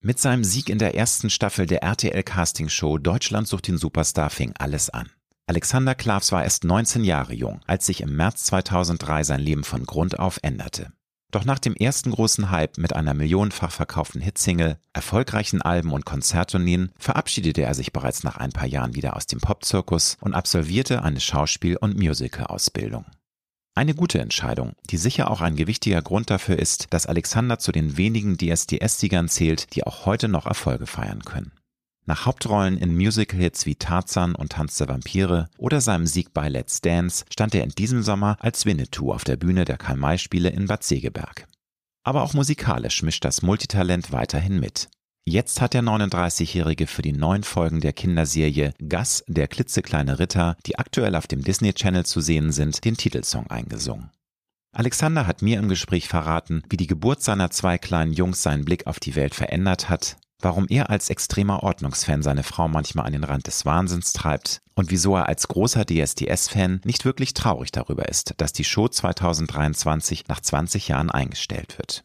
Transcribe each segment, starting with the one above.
Mit seinem Sieg in der ersten Staffel der RTL Casting Show Deutschland sucht den Superstar fing alles an. Alexander Klavs war erst 19 Jahre jung, als sich im März 2003 sein Leben von Grund auf änderte. Doch nach dem ersten großen Hype mit einer millionenfach verkauften Hitsingle, erfolgreichen Alben und Konzerttourneen verabschiedete er sich bereits nach ein paar Jahren wieder aus dem Popzirkus und absolvierte eine Schauspiel- und Musical-Ausbildung. Eine gute Entscheidung, die sicher auch ein gewichtiger Grund dafür ist, dass Alexander zu den wenigen DSDS-Siegern zählt, die auch heute noch Erfolge feiern können. Nach Hauptrollen in Musical-Hits wie Tarzan und Tanz der Vampire oder seinem Sieg bei Let's Dance stand er in diesem Sommer als Winnetou auf der Bühne der Karl-May-Spiele in Bad Segeberg. Aber auch musikalisch mischt das Multitalent weiterhin mit. Jetzt hat der 39-Jährige für die neuen Folgen der Kinderserie Gus, der klitzekleine Ritter, die aktuell auf dem Disney Channel zu sehen sind, den Titelsong eingesungen. Alexander hat mir im Gespräch verraten, wie die Geburt seiner zwei kleinen Jungs seinen Blick auf die Welt verändert hat, warum er als extremer Ordnungsfan seine Frau manchmal an den Rand des Wahnsinns treibt und wieso er als großer DSDS-Fan nicht wirklich traurig darüber ist, dass die Show 2023 nach 20 Jahren eingestellt wird.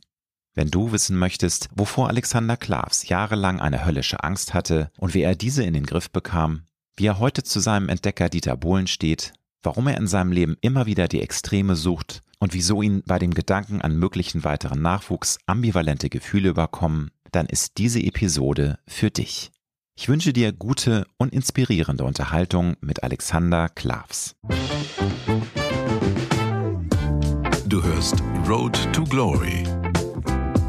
Wenn du wissen möchtest, wovor Alexander Klavs jahrelang eine höllische Angst hatte und wie er diese in den Griff bekam, wie er heute zu seinem Entdecker Dieter Bohlen steht, warum er in seinem Leben immer wieder die Extreme sucht und wieso ihn bei dem Gedanken an möglichen weiteren Nachwuchs ambivalente Gefühle überkommen, dann ist diese Episode für dich. Ich wünsche dir gute und inspirierende Unterhaltung mit Alexander Klavs. Du hörst Road to Glory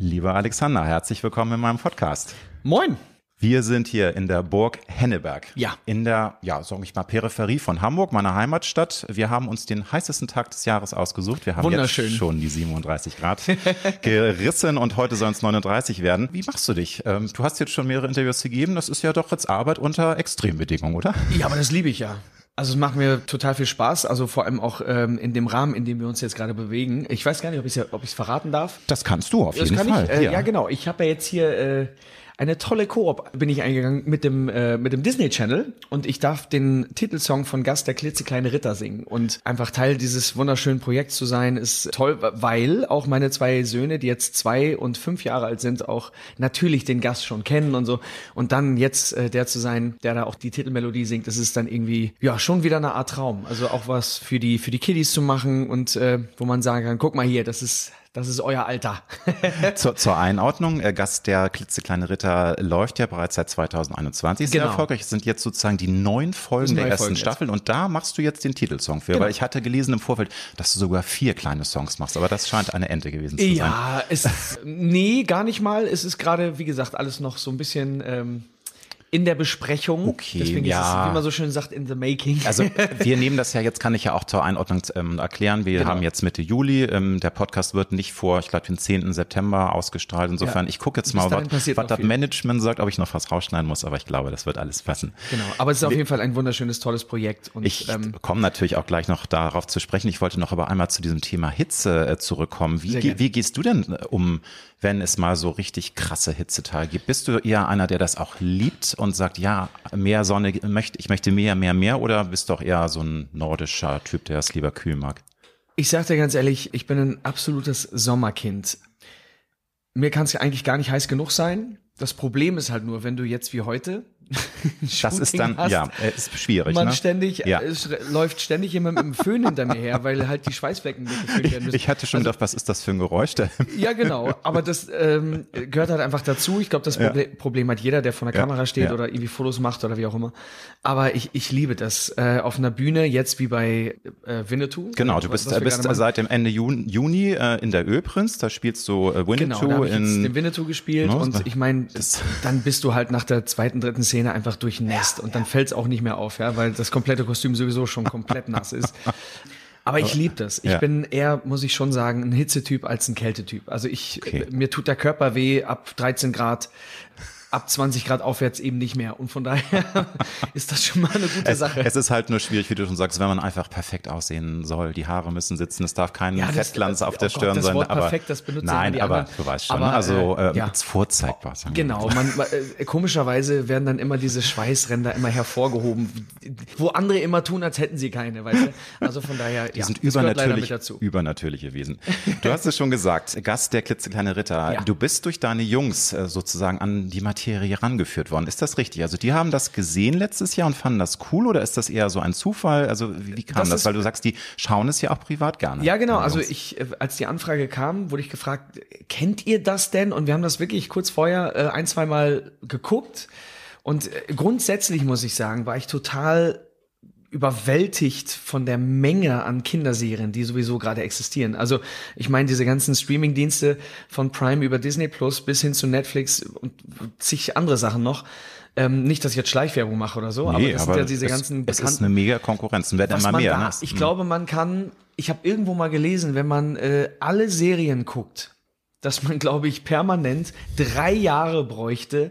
Lieber Alexander, herzlich willkommen in meinem Podcast. Moin. Wir sind hier in der Burg Henneberg. Ja. In der, ja, sag ich mal, Peripherie von Hamburg, meiner Heimatstadt. Wir haben uns den heißesten Tag des Jahres ausgesucht. Wir haben jetzt schon die 37 Grad gerissen und heute sollen es 39 werden. Wie machst du dich? Ähm, du hast jetzt schon mehrere Interviews gegeben. Das ist ja doch jetzt Arbeit unter Extrembedingungen, oder? Ja, aber das liebe ich ja. Also es macht mir total viel Spaß, also vor allem auch ähm, in dem Rahmen, in dem wir uns jetzt gerade bewegen. Ich weiß gar nicht, ob ich es ob ich's verraten darf. Das kannst du auf Das jeden Fall. ich. Äh, ja. genau. Ich habe ja jetzt hier äh, eine tolle Koop bin ich eingegangen mit dem äh, mit dem Disney Channel und ich darf den Titelsong von Gast der klitzekleine Ritter singen und einfach Teil dieses wunderschönen Projekts zu sein ist toll, weil auch meine zwei Söhne, die jetzt zwei und fünf Jahre alt sind, auch natürlich den Gast schon kennen und so und dann jetzt äh, der zu sein, der da auch die Titelmelodie singt, das ist dann irgendwie ja schon wieder eine Art Traum. Also auch was für die für die Kiddies zu machen und äh, wo man sagen kann, guck mal hier, das ist das ist euer Alter. zur, zur Einordnung, äh, Gast der klitzekleine Ritter läuft ja bereits seit 2021 sehr Genau. erfolgreich. Es sind jetzt sozusagen die neun Folgen sind der neue ersten Folgen jetzt. Staffel und da machst du jetzt den Titelsong für, Genau. weil ich hatte gelesen im Vorfeld, dass du sogar vier kleine Songs machst, aber das scheint eine Ente gewesen zu sein. Ja, es nee, gar nicht mal. Es ist gerade, wie gesagt, alles noch so ein bisschen ähm, in der Besprechung. Okay, Deswegen ja. ist es, wie man so schön sagt, in the making. Also wir nehmen das ja jetzt, kann ich ja auch zur Einordnung ähm, erklären. Wir Genau. haben jetzt Mitte Juli. Ähm, der Podcast wird nicht vor, ich glaube, den 10. September ausgestrahlt. Insofern, Ja. ich gucke jetzt Bis mal, was, was das viel. Management sagt, ob ich noch was rausschneiden muss, aber ich glaube, das wird alles passen. genau. Aber es ist auf jeden Fall ein wunderschönes, tolles Projekt. Und Ich ähm, komme natürlich auch gleich noch darauf zu sprechen. Ich wollte noch aber einmal zu diesem Thema Hitze äh, zurückkommen. Wie, wie gehst du denn äh, um, wenn es mal so richtig krasse Hitzetage gibt? Bist du eher einer, der das auch liebt und sagt, ja, mehr Sonne, ich möchte mehr, mehr, mehr oder bist du auch eher so ein nordischer Typ, der es lieber kühl mag? ich sag dir ganz ehrlich, ich bin ein absolutes Sommerkind. Mir kann es eigentlich gar nicht heiß genug sein. Das Problem ist halt nur, wenn du jetzt wie heute Das ist dann, hast, ja, äh, ist schwierig. man ne? ständig, Ja. es läuft ständig jemand mit dem Föhn hinter mir her, weil halt die Schweißflecken weggeföhnt werden müssen. Ich hatte schon gedacht, was ist das für ein Geräusch? Der Ja, genau. Aber das ähm, gehört halt einfach dazu. Ich glaube, das Proble Problem hat jeder, der vor der Ja, Kamera steht oder irgendwie Fotos macht oder wie auch immer. Aber ich, ich liebe das. Äh, auf einer Bühne, jetzt wie bei äh, Winnetou. Genau, du bist, äh, bist seit dem Ende Juni, Juni äh, in der Ölprinz, da spielst du äh, Genau, Winnetou da ich jetzt in den Winnetou gespielt Ne, und ich meine, dann bist du halt nach der zweiten, dritten Szene einfach durchnässt und dann fällt's auch nicht mehr auf, ja, weil das komplette Kostüm sowieso schon komplett nass ist. Aber ich liebe das. Ich Ja. bin eher, muss ich schon sagen, ein Hitzetyp als ein Kältetyp. Also ich, Okay. mir tut der Körper weh ab 13 Grad. Ab 20 Grad aufwärts eben nicht mehr. Und von daher ist das schon mal eine gute es, Sache. Es ist halt nur schwierig, wie du schon sagst, wenn man einfach perfekt aussehen soll. Die Haare müssen sitzen, es darf kein ja, Fettglanz auf der oh Stirn Gott, das sein. Wort aber perfekt, das benutzt nein, aber anderen. du weißt schon. Aber, ne? also äh, ja. vorzeigbar. Sagen genau, man, äh, komischerweise werden dann immer diese Schweißränder immer hervorgehoben, wo andere immer tun, als hätten sie keine. Weißt du? Also von daher, die ja, sind übernatürlich, übernatürliche Wesen. Du hast es schon gesagt, Gast der klitzekleine Ritter. Ja. Du bist durch deine Jungs äh, sozusagen an die Materie herangeführt worden. Ist das richtig? Also die haben das gesehen letztes Jahr und fanden das cool oder ist das eher so ein Zufall? Also wie, kam Das das? Weil du sagst, die schauen es ja auch privat gerne. Ja, genau. Also ich, äh, als die Anfrage kam, wurde ich gefragt, kennt ihr das denn? Und wir haben das wirklich kurz vorher äh, ein, zwei Mal geguckt. Und äh, grundsätzlich muss ich sagen, war ich total überwältigt von der Menge an Kinderserien, die sowieso gerade existieren. Also ich meine, diese ganzen Streaming-Dienste von Prime über Disney Plus bis hin zu Netflix und zig andere Sachen noch. Ähm, nicht, dass ich jetzt Schleichwerbung mache oder so, aber Nee, das sind ja diese es, ganzen es ist eine mega Konkurrenz und werden immer mehr. da, ne? ich glaube, man kann, ich habe irgendwo mal gelesen, wenn man äh, alle Serien guckt, dass man, glaube ich, permanent drei Jahre bräuchte,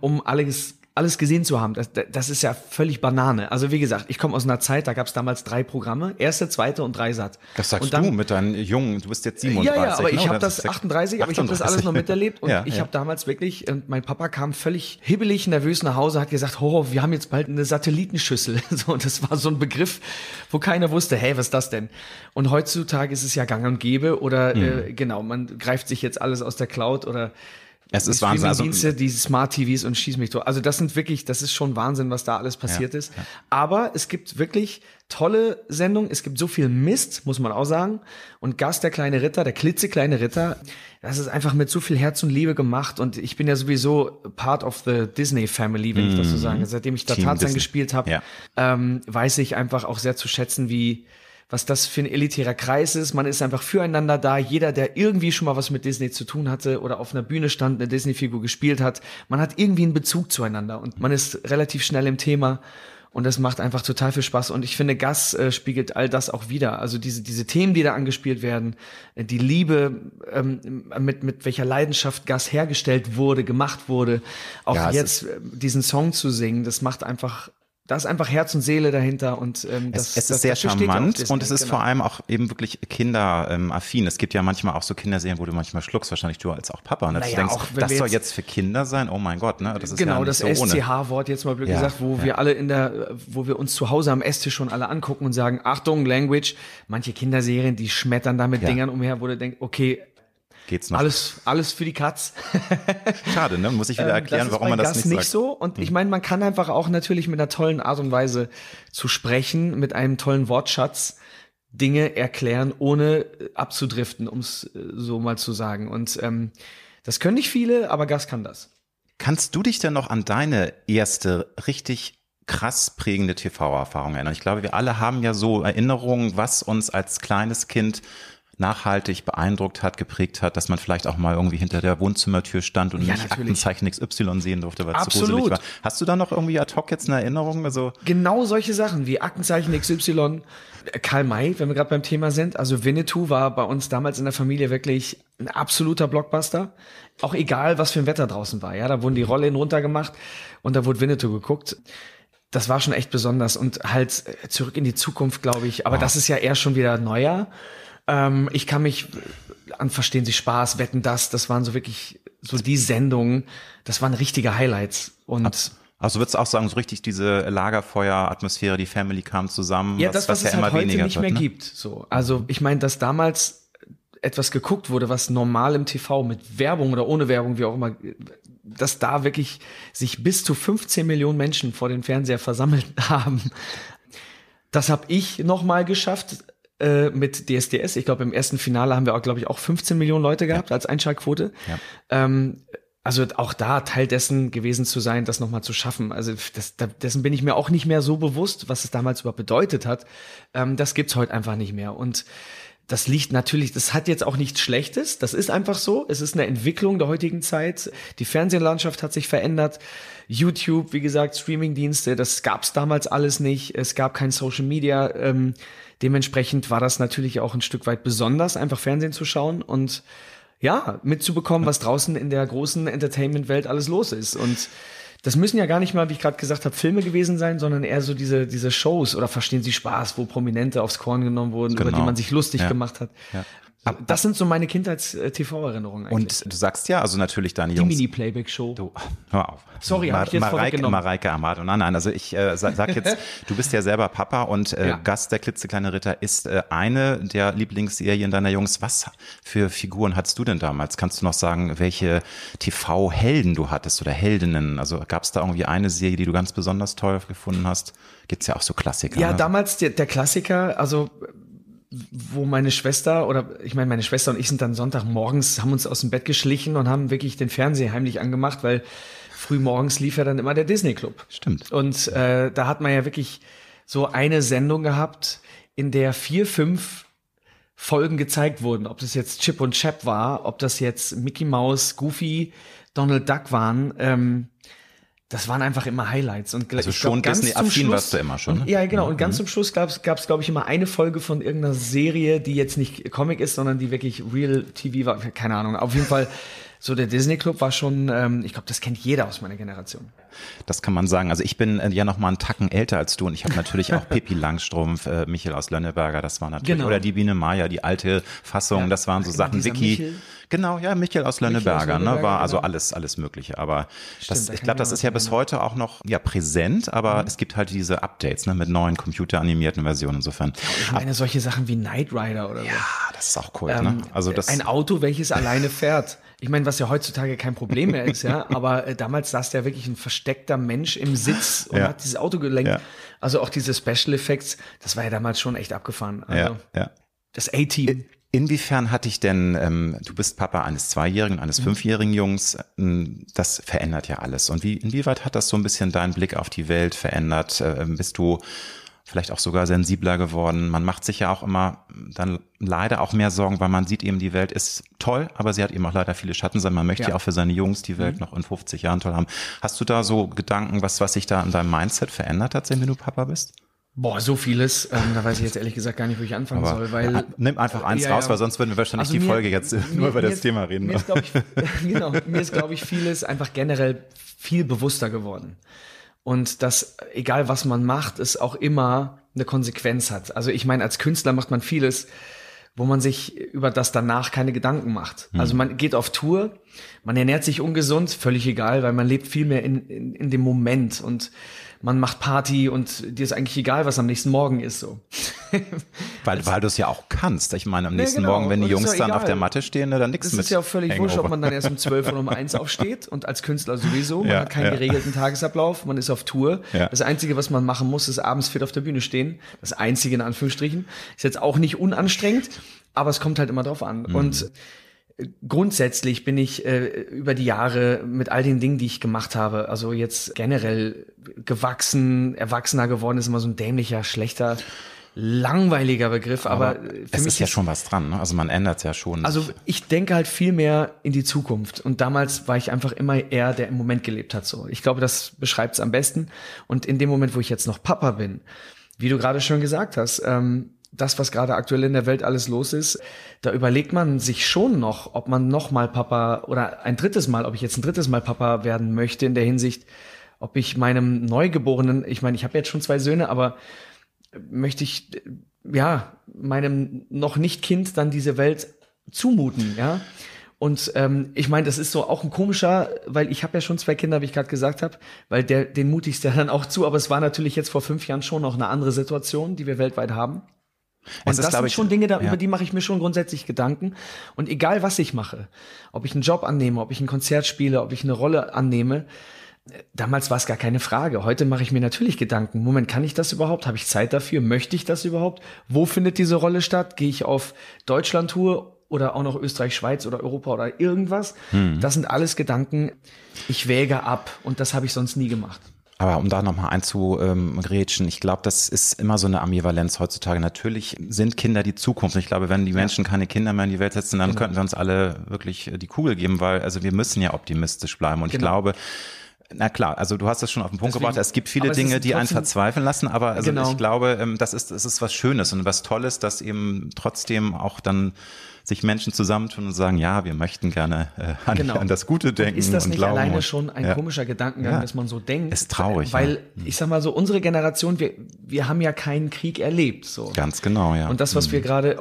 um alles alles gesehen zu haben. Das, das ist ja völlig Banane. Also wie gesagt, ich komme aus einer Zeit, da gab es damals drei Programme, erste, zweite und Dreisat. Das sagst dann, du mit deinen Jungen, du bist jetzt 37. ja, ja, aber ne? ich habe das 38, aber ich habe das alles noch miterlebt und Ja, ich ja. habe damals wirklich, und mein Papa kam völlig hibbelig, nervös nach Hause, hat gesagt, oh, wir haben jetzt bald eine Satellitenschüssel. So, und das war so ein Begriff, wo keiner wusste, hey, was ist das denn? Und heutzutage ist es ja gang und gäbe oder Hm. äh, genau, man greift sich jetzt alles aus der Cloud oder Es ist die Wahnsinn. Also, die Smart TVs und schieß mich tot. Also das sind wirklich, das ist schon Wahnsinn, was da alles passiert Ja, ist. Aber es gibt wirklich tolle Sendungen. Es gibt so viel Mist, muss man auch sagen. Und Gast, der kleine Ritter, der klitzekleine Ritter, das ist einfach mit so viel Herz und Liebe gemacht. Und ich bin ja sowieso part of the Disney Family, wenn ich das so sagen. Seitdem ich da Mhm. Tarzan gespielt habe, Ja. ähm, weiß ich einfach auch sehr zu schätzen, wie was das für ein elitärer Kreis ist. Man ist einfach füreinander da. Jeder, der irgendwie schon mal was mit Disney zu tun hatte oder auf einer Bühne stand, eine Disney-Figur gespielt hat, man hat irgendwie einen Bezug zueinander und man ist relativ schnell im Thema. Und das macht einfach total viel Spaß. Und ich finde, Gas äh, spiegelt all das auch wieder. Also diese, diese Themen, die da angespielt werden, äh, die Liebe, ähm, mit, mit welcher Leidenschaft Gas hergestellt wurde, gemacht wurde. Auch Ja, jetzt äh, diesen Song zu singen, das macht einfach, da ist einfach Herz und Seele dahinter. Und ähm, das, Es, es das, ist sehr charmant Disney, und es ist genau. vor allem auch eben wirklich kinderaffin. Es gibt ja manchmal auch so Kinderserien, wo du manchmal schluckst, wahrscheinlich du als auch Papa. Und dass Naja, du denkst, auch das soll jetzt- für Kinder sein. Oh mein Gott, ne? Das ist genau ja das so. SCH-Wort jetzt mal blöd Ja, gesagt, wo ja. wir alle in der, wo wir uns zu Hause am Esstisch schon alle angucken und sagen, Achtung, Language. Manche Kinderserien, die schmettern da mit. Dingern umher, wo du denkst, okay, Geht's noch? alles, alles für die Katz. Schade, ne? Muss ich wieder Ähm, erklären, warum man das Gas nicht, nicht sagt. Hm. so. Und ich meine, man kann einfach auch natürlich mit einer tollen Art und Weise zu sprechen, mit einem tollen Wortschatz Dinge erklären, ohne äh, abzudriften, um es so mal zu sagen. Und ähm, das können nicht viele, aber Gas kann das. Kannst du dich denn noch an deine erste richtig krass prägende TV-Erfahrung erinnern? Ich glaube, wir alle haben ja so Erinnerungen, was uns als kleines Kind nachhaltig beeindruckt hat, geprägt hat, dass man vielleicht auch mal irgendwie hinter der Wohnzimmertür stand und Ja, nicht natürlich. Aktenzeichen XY sehen durfte, weil es zu Absolut. gruselig war. Hast du da noch irgendwie ad hoc jetzt eine Erinnerung? Also Genau solche Sachen wie Aktenzeichen XY, Karl May, wenn wir gerade beim Thema sind. Also Winnetou war bei uns damals in der Familie wirklich ein absoluter Blockbuster. Auch egal, was für ein Wetter draußen war. Ja, da wurden die Rollen runtergemacht und da wurde Winnetou geguckt. Das war schon echt besonders und halt äh, zurück in die Zukunft, glaube ich. Aber das ist ja eher schon wieder neuer. Ähm, ich kann mich an Verstehen Sie Spaß, Wetten das, das waren so wirklich so die Sendungen, das waren richtige Highlights. Und Also würdest du auch sagen, so richtig diese Lagerfeuer-Atmosphäre, die Family kam zusammen, Ja, was, das, was, was es ja immer halt heute weniger nicht wird, mehr ne? gibt. So, also ich meine, dass damals etwas geguckt wurde, was normal im TV mit Werbung oder ohne Werbung, wie auch immer, dass da wirklich sich bis zu 15 Millionen Menschen vor den Fernseher versammelt haben. Das habe ich noch mal geschafft äh, mit DSDS. Ich glaube, im ersten Finale haben wir auch, glaube ich, auch 15 Millionen Leute gehabt als Einschaltquote. Ja. Ähm, also auch da Teil dessen gewesen zu sein, das nochmal zu schaffen. Also das, da, dessen bin ich mir auch nicht mehr so bewusst, was es damals überhaupt bedeutet hat. Ähm, das gibt's heute einfach nicht mehr. Und das liegt natürlich, das hat jetzt auch nichts Schlechtes. Das ist einfach so. Es ist eine Entwicklung der heutigen Zeit. Die Fernsehlandschaft hat sich verändert. YouTube, wie gesagt, Streamingdienste, das gab's damals alles nicht. Es gab kein Social Media. Ähm, dementsprechend war das natürlich auch ein Stück weit besonders, einfach Fernsehen zu schauen. Und ja, mitzubekommen, was draußen in der großen Entertainment-Welt alles los ist. Und das müssen ja gar nicht mal, wie ich gerade gesagt habe, Filme gewesen sein, sondern eher so diese, diese Shows oder Verstehen Sie Spaß, wo Prominente aufs Korn genommen wurden, genau. über die genau. man sich lustig ja. gemacht hat. Ja. Das sind so meine Kindheits-TV-Erinnerungen eigentlich. Und du sagst ja, also natürlich deine Jungs. Die Mini-Playback-Show. Du, hör auf. Sorry, hab ich jetzt Mareike, Mareike Amado. Nein, nein, also ich äh, sag, sag jetzt, du bist ja selber Papa und äh, ja. Gast der klitzekleine Ritter ist äh, eine der Lieblingsserien deiner Jungs. Was für Figuren hattest du denn damals? Kannst du noch sagen, welche TV-Helden du hattest oder Heldinnen? Also gab es da irgendwie eine Serie, die du ganz besonders toll gefunden hast? Gibt's ja auch so Klassiker. Ja, ne? damals der, der Klassiker, also wo meine Schwester oder ich meine, meine Schwester und ich sind dann Sonntagmorgens, haben uns aus dem Bett geschlichen und haben wirklich den Fernseher heimlich angemacht, weil früh morgens lief ja dann immer der Disney Club. Stimmt. Und äh, da hat man ja wirklich so eine Sendung gehabt, in der vier, fünf Folgen gezeigt wurden. Ob das jetzt Chip und Chap war, ob das jetzt Mickey Mouse, Goofy, Donald Duck waren. Ähm, das waren einfach immer Highlights. Und also schon Disney-affin warst du immer schon. Ne? Ja, genau. Und ganz mhm. zum Schluss gab es, glaube ich, immer eine Folge von irgendeiner Serie, die jetzt nicht Comic ist, sondern die wirklich Real TV war. Keine Ahnung. Auf jeden Fall so der Disney Club war schon, ähm, ich glaube, das kennt jeder aus meiner Generation. Das kann man sagen. Also ich bin äh, ja noch mal einen Tacken älter als du und ich habe natürlich auch Pippi Langstrumpf, äh, Michael aus Lönneberger, das war natürlich genau. oder die Biene Maya, die alte Fassung, ja. das waren so Sachen. Vicky, Michel. Genau, ja, Michael aus Lönneberger, ne, war also genau. alles, alles Mögliche. Aber Stimmt, das, ich glaube, das ist ja bis heute auch noch ja präsent, aber mhm. es gibt halt diese Updates ne, mit neuen computeranimierten Versionen insofern. Ich meine, solche Sachen wie Knight Rider oder so. Ja, das ist auch cool. Ne? Ähm, ne? Also das, ein Auto, welches alleine fährt. Ich meine, was ja heutzutage kein Problem mehr ist, ja, aber äh, damals saß der wirklich ein versteckter Mensch im Sitz und ja. hat dieses Auto gelenkt. Ja. Also auch diese Special Effects, das war ja damals schon echt abgefahren. Also ja, ja. Das A-Team. Inwiefern hatte ich denn, ähm, du bist Papa eines Zweijährigen, eines mhm. Fünfjährigen Jungs, ähm, das verändert ja alles. Und wie, inwieweit hat das so ein bisschen deinen Blick auf die Welt verändert? Äh, bist du vielleicht auch sogar sensibler geworden? Man macht sich ja auch immer dann leider auch mehr Sorgen, weil man sieht eben, die Welt ist toll, aber sie hat eben auch leider viele Schattenseiten. Man möchte ja, ja auch für seine Jungs die Welt mhm. noch in 50 Jahren toll haben. Hast du da so Gedanken, was, was sich da in deinem Mindset verändert hat, wenn du Papa bist? Boah, so vieles. Ähm, da weiß ich jetzt ehrlich gesagt gar nicht, wo ich anfangen Aber, soll. Weil, ja, nimm einfach eins ja, raus, weil sonst würden wir wahrscheinlich also die mir, Folge jetzt mir, nur über das ist, Thema reden. Mir ist, ich, genau, mir ist, glaube ich, vieles einfach generell viel bewusster geworden. Und dass, egal was man macht, es auch immer eine Konsequenz hat. Also ich meine, als Künstler macht man vieles, wo man sich über das danach keine Gedanken macht. Mhm. Also man geht auf Tour, man ernährt sich ungesund, völlig egal, weil man lebt viel mehr in, in, in dem Moment und man macht Party und dir ist eigentlich egal, was am nächsten Morgen ist so. weil weil du es ja auch kannst. Ich meine, am nächsten ja, genau. Morgen, wenn die Jungs dann auf der Matte stehen, ne, dann nichts mit. Es ist ja auch völlig wurscht, ob man dann erst um zwölf oder um eins aufsteht und als Künstler sowieso. Man ja, hat keinen ja. geregelten Tagesablauf, man ist auf Tour. Das Einzige, was man machen muss, ist abends fit auf der Bühne stehen. Das Einzige in Anführungsstrichen. Ist jetzt auch nicht unanstrengend, aber es kommt halt immer drauf an. Mhm. Und grundsätzlich bin ich äh, über die Jahre mit all den Dingen, die ich gemacht habe, also jetzt generell gewachsen, erwachsener geworden, ist immer so ein dämlicher, schlechter langweiliger Begriff, aber, aber es ist ja schon was dran. Ne? Also man ändert ja schon. Also ich denke halt viel mehr in die Zukunft. Und damals war ich einfach immer eher, der im Moment gelebt hat. So, ich glaube, das beschreibt es am besten. Und in dem Moment, wo ich jetzt noch Papa bin, wie du gerade schon gesagt hast, ähm, das, was gerade aktuell in der Welt alles los ist, da überlegt man sich schon noch, ob man noch mal Papa oder ein drittes Mal, ob ich jetzt ein drittes Mal Papa werden möchte in der Hinsicht, ob ich meinem Neugeborenen, ich meine, ich habe jetzt schon zwei Söhne, aber möchte ich ja meinem noch nicht Kind dann diese Welt zumuten, ja? Und ähm, ich meine, das ist so auch ein komischer, weil ich habe ja schon zwei Kinder, wie ich gerade gesagt habe, weil der den mutigst ja dann auch zu. Aber es war natürlich jetzt vor fünf Jahren schon noch eine andere Situation, die wir weltweit haben. Und das sind schon Dinge, da, ja. über die mache ich mir schon grundsätzlich Gedanken. Und egal, was ich mache, ob ich einen Job annehme, ob ich ein Konzert spiele, ob ich eine Rolle annehme, damals war es gar keine Frage. Heute mache ich mir natürlich Gedanken. Moment, kann ich das überhaupt? Habe ich Zeit dafür? Möchte ich das überhaupt? Wo findet diese Rolle statt? Gehe ich auf Deutschland-Tour oder auch noch Österreich, Schweiz oder Europa oder irgendwas? Hm. Das sind alles Gedanken. Ich wäge ab und das habe ich sonst nie gemacht. Aber um da nochmal einzugrätschen, ich glaube, das ist immer so eine Ambivalenz heutzutage. Natürlich sind Kinder die Zukunft. Ich glaube, wenn die Menschen keine Kinder mehr in die Welt setzen, dann genau. könnten wir uns alle wirklich die Kugel geben, weil also wir müssen ja optimistisch bleiben. Und genau. ich glaube, Na klar, also du hast es schon auf den Punkt Deswegen, gebracht. Es gibt viele Dinge, die einen verzweifeln lassen, aber also genau. ich glaube, ähm, das ist, das ist was Schönes und was Tolles, dass eben trotzdem auch dann sich Menschen zusammentun und sagen, ja, wir möchten gerne äh, an, genau. an, das Gute denken. Und ist das und nicht glauben alleine und, schon ein ja. komischer Gedankengang, ja. dass man so denkt? Ist traurig. Weil, ja. ich sag mal so, unsere Generation, wir, wir haben ja keinen Krieg erlebt. So. Ganz genau, ja. Und das, was mhm. wir gerade,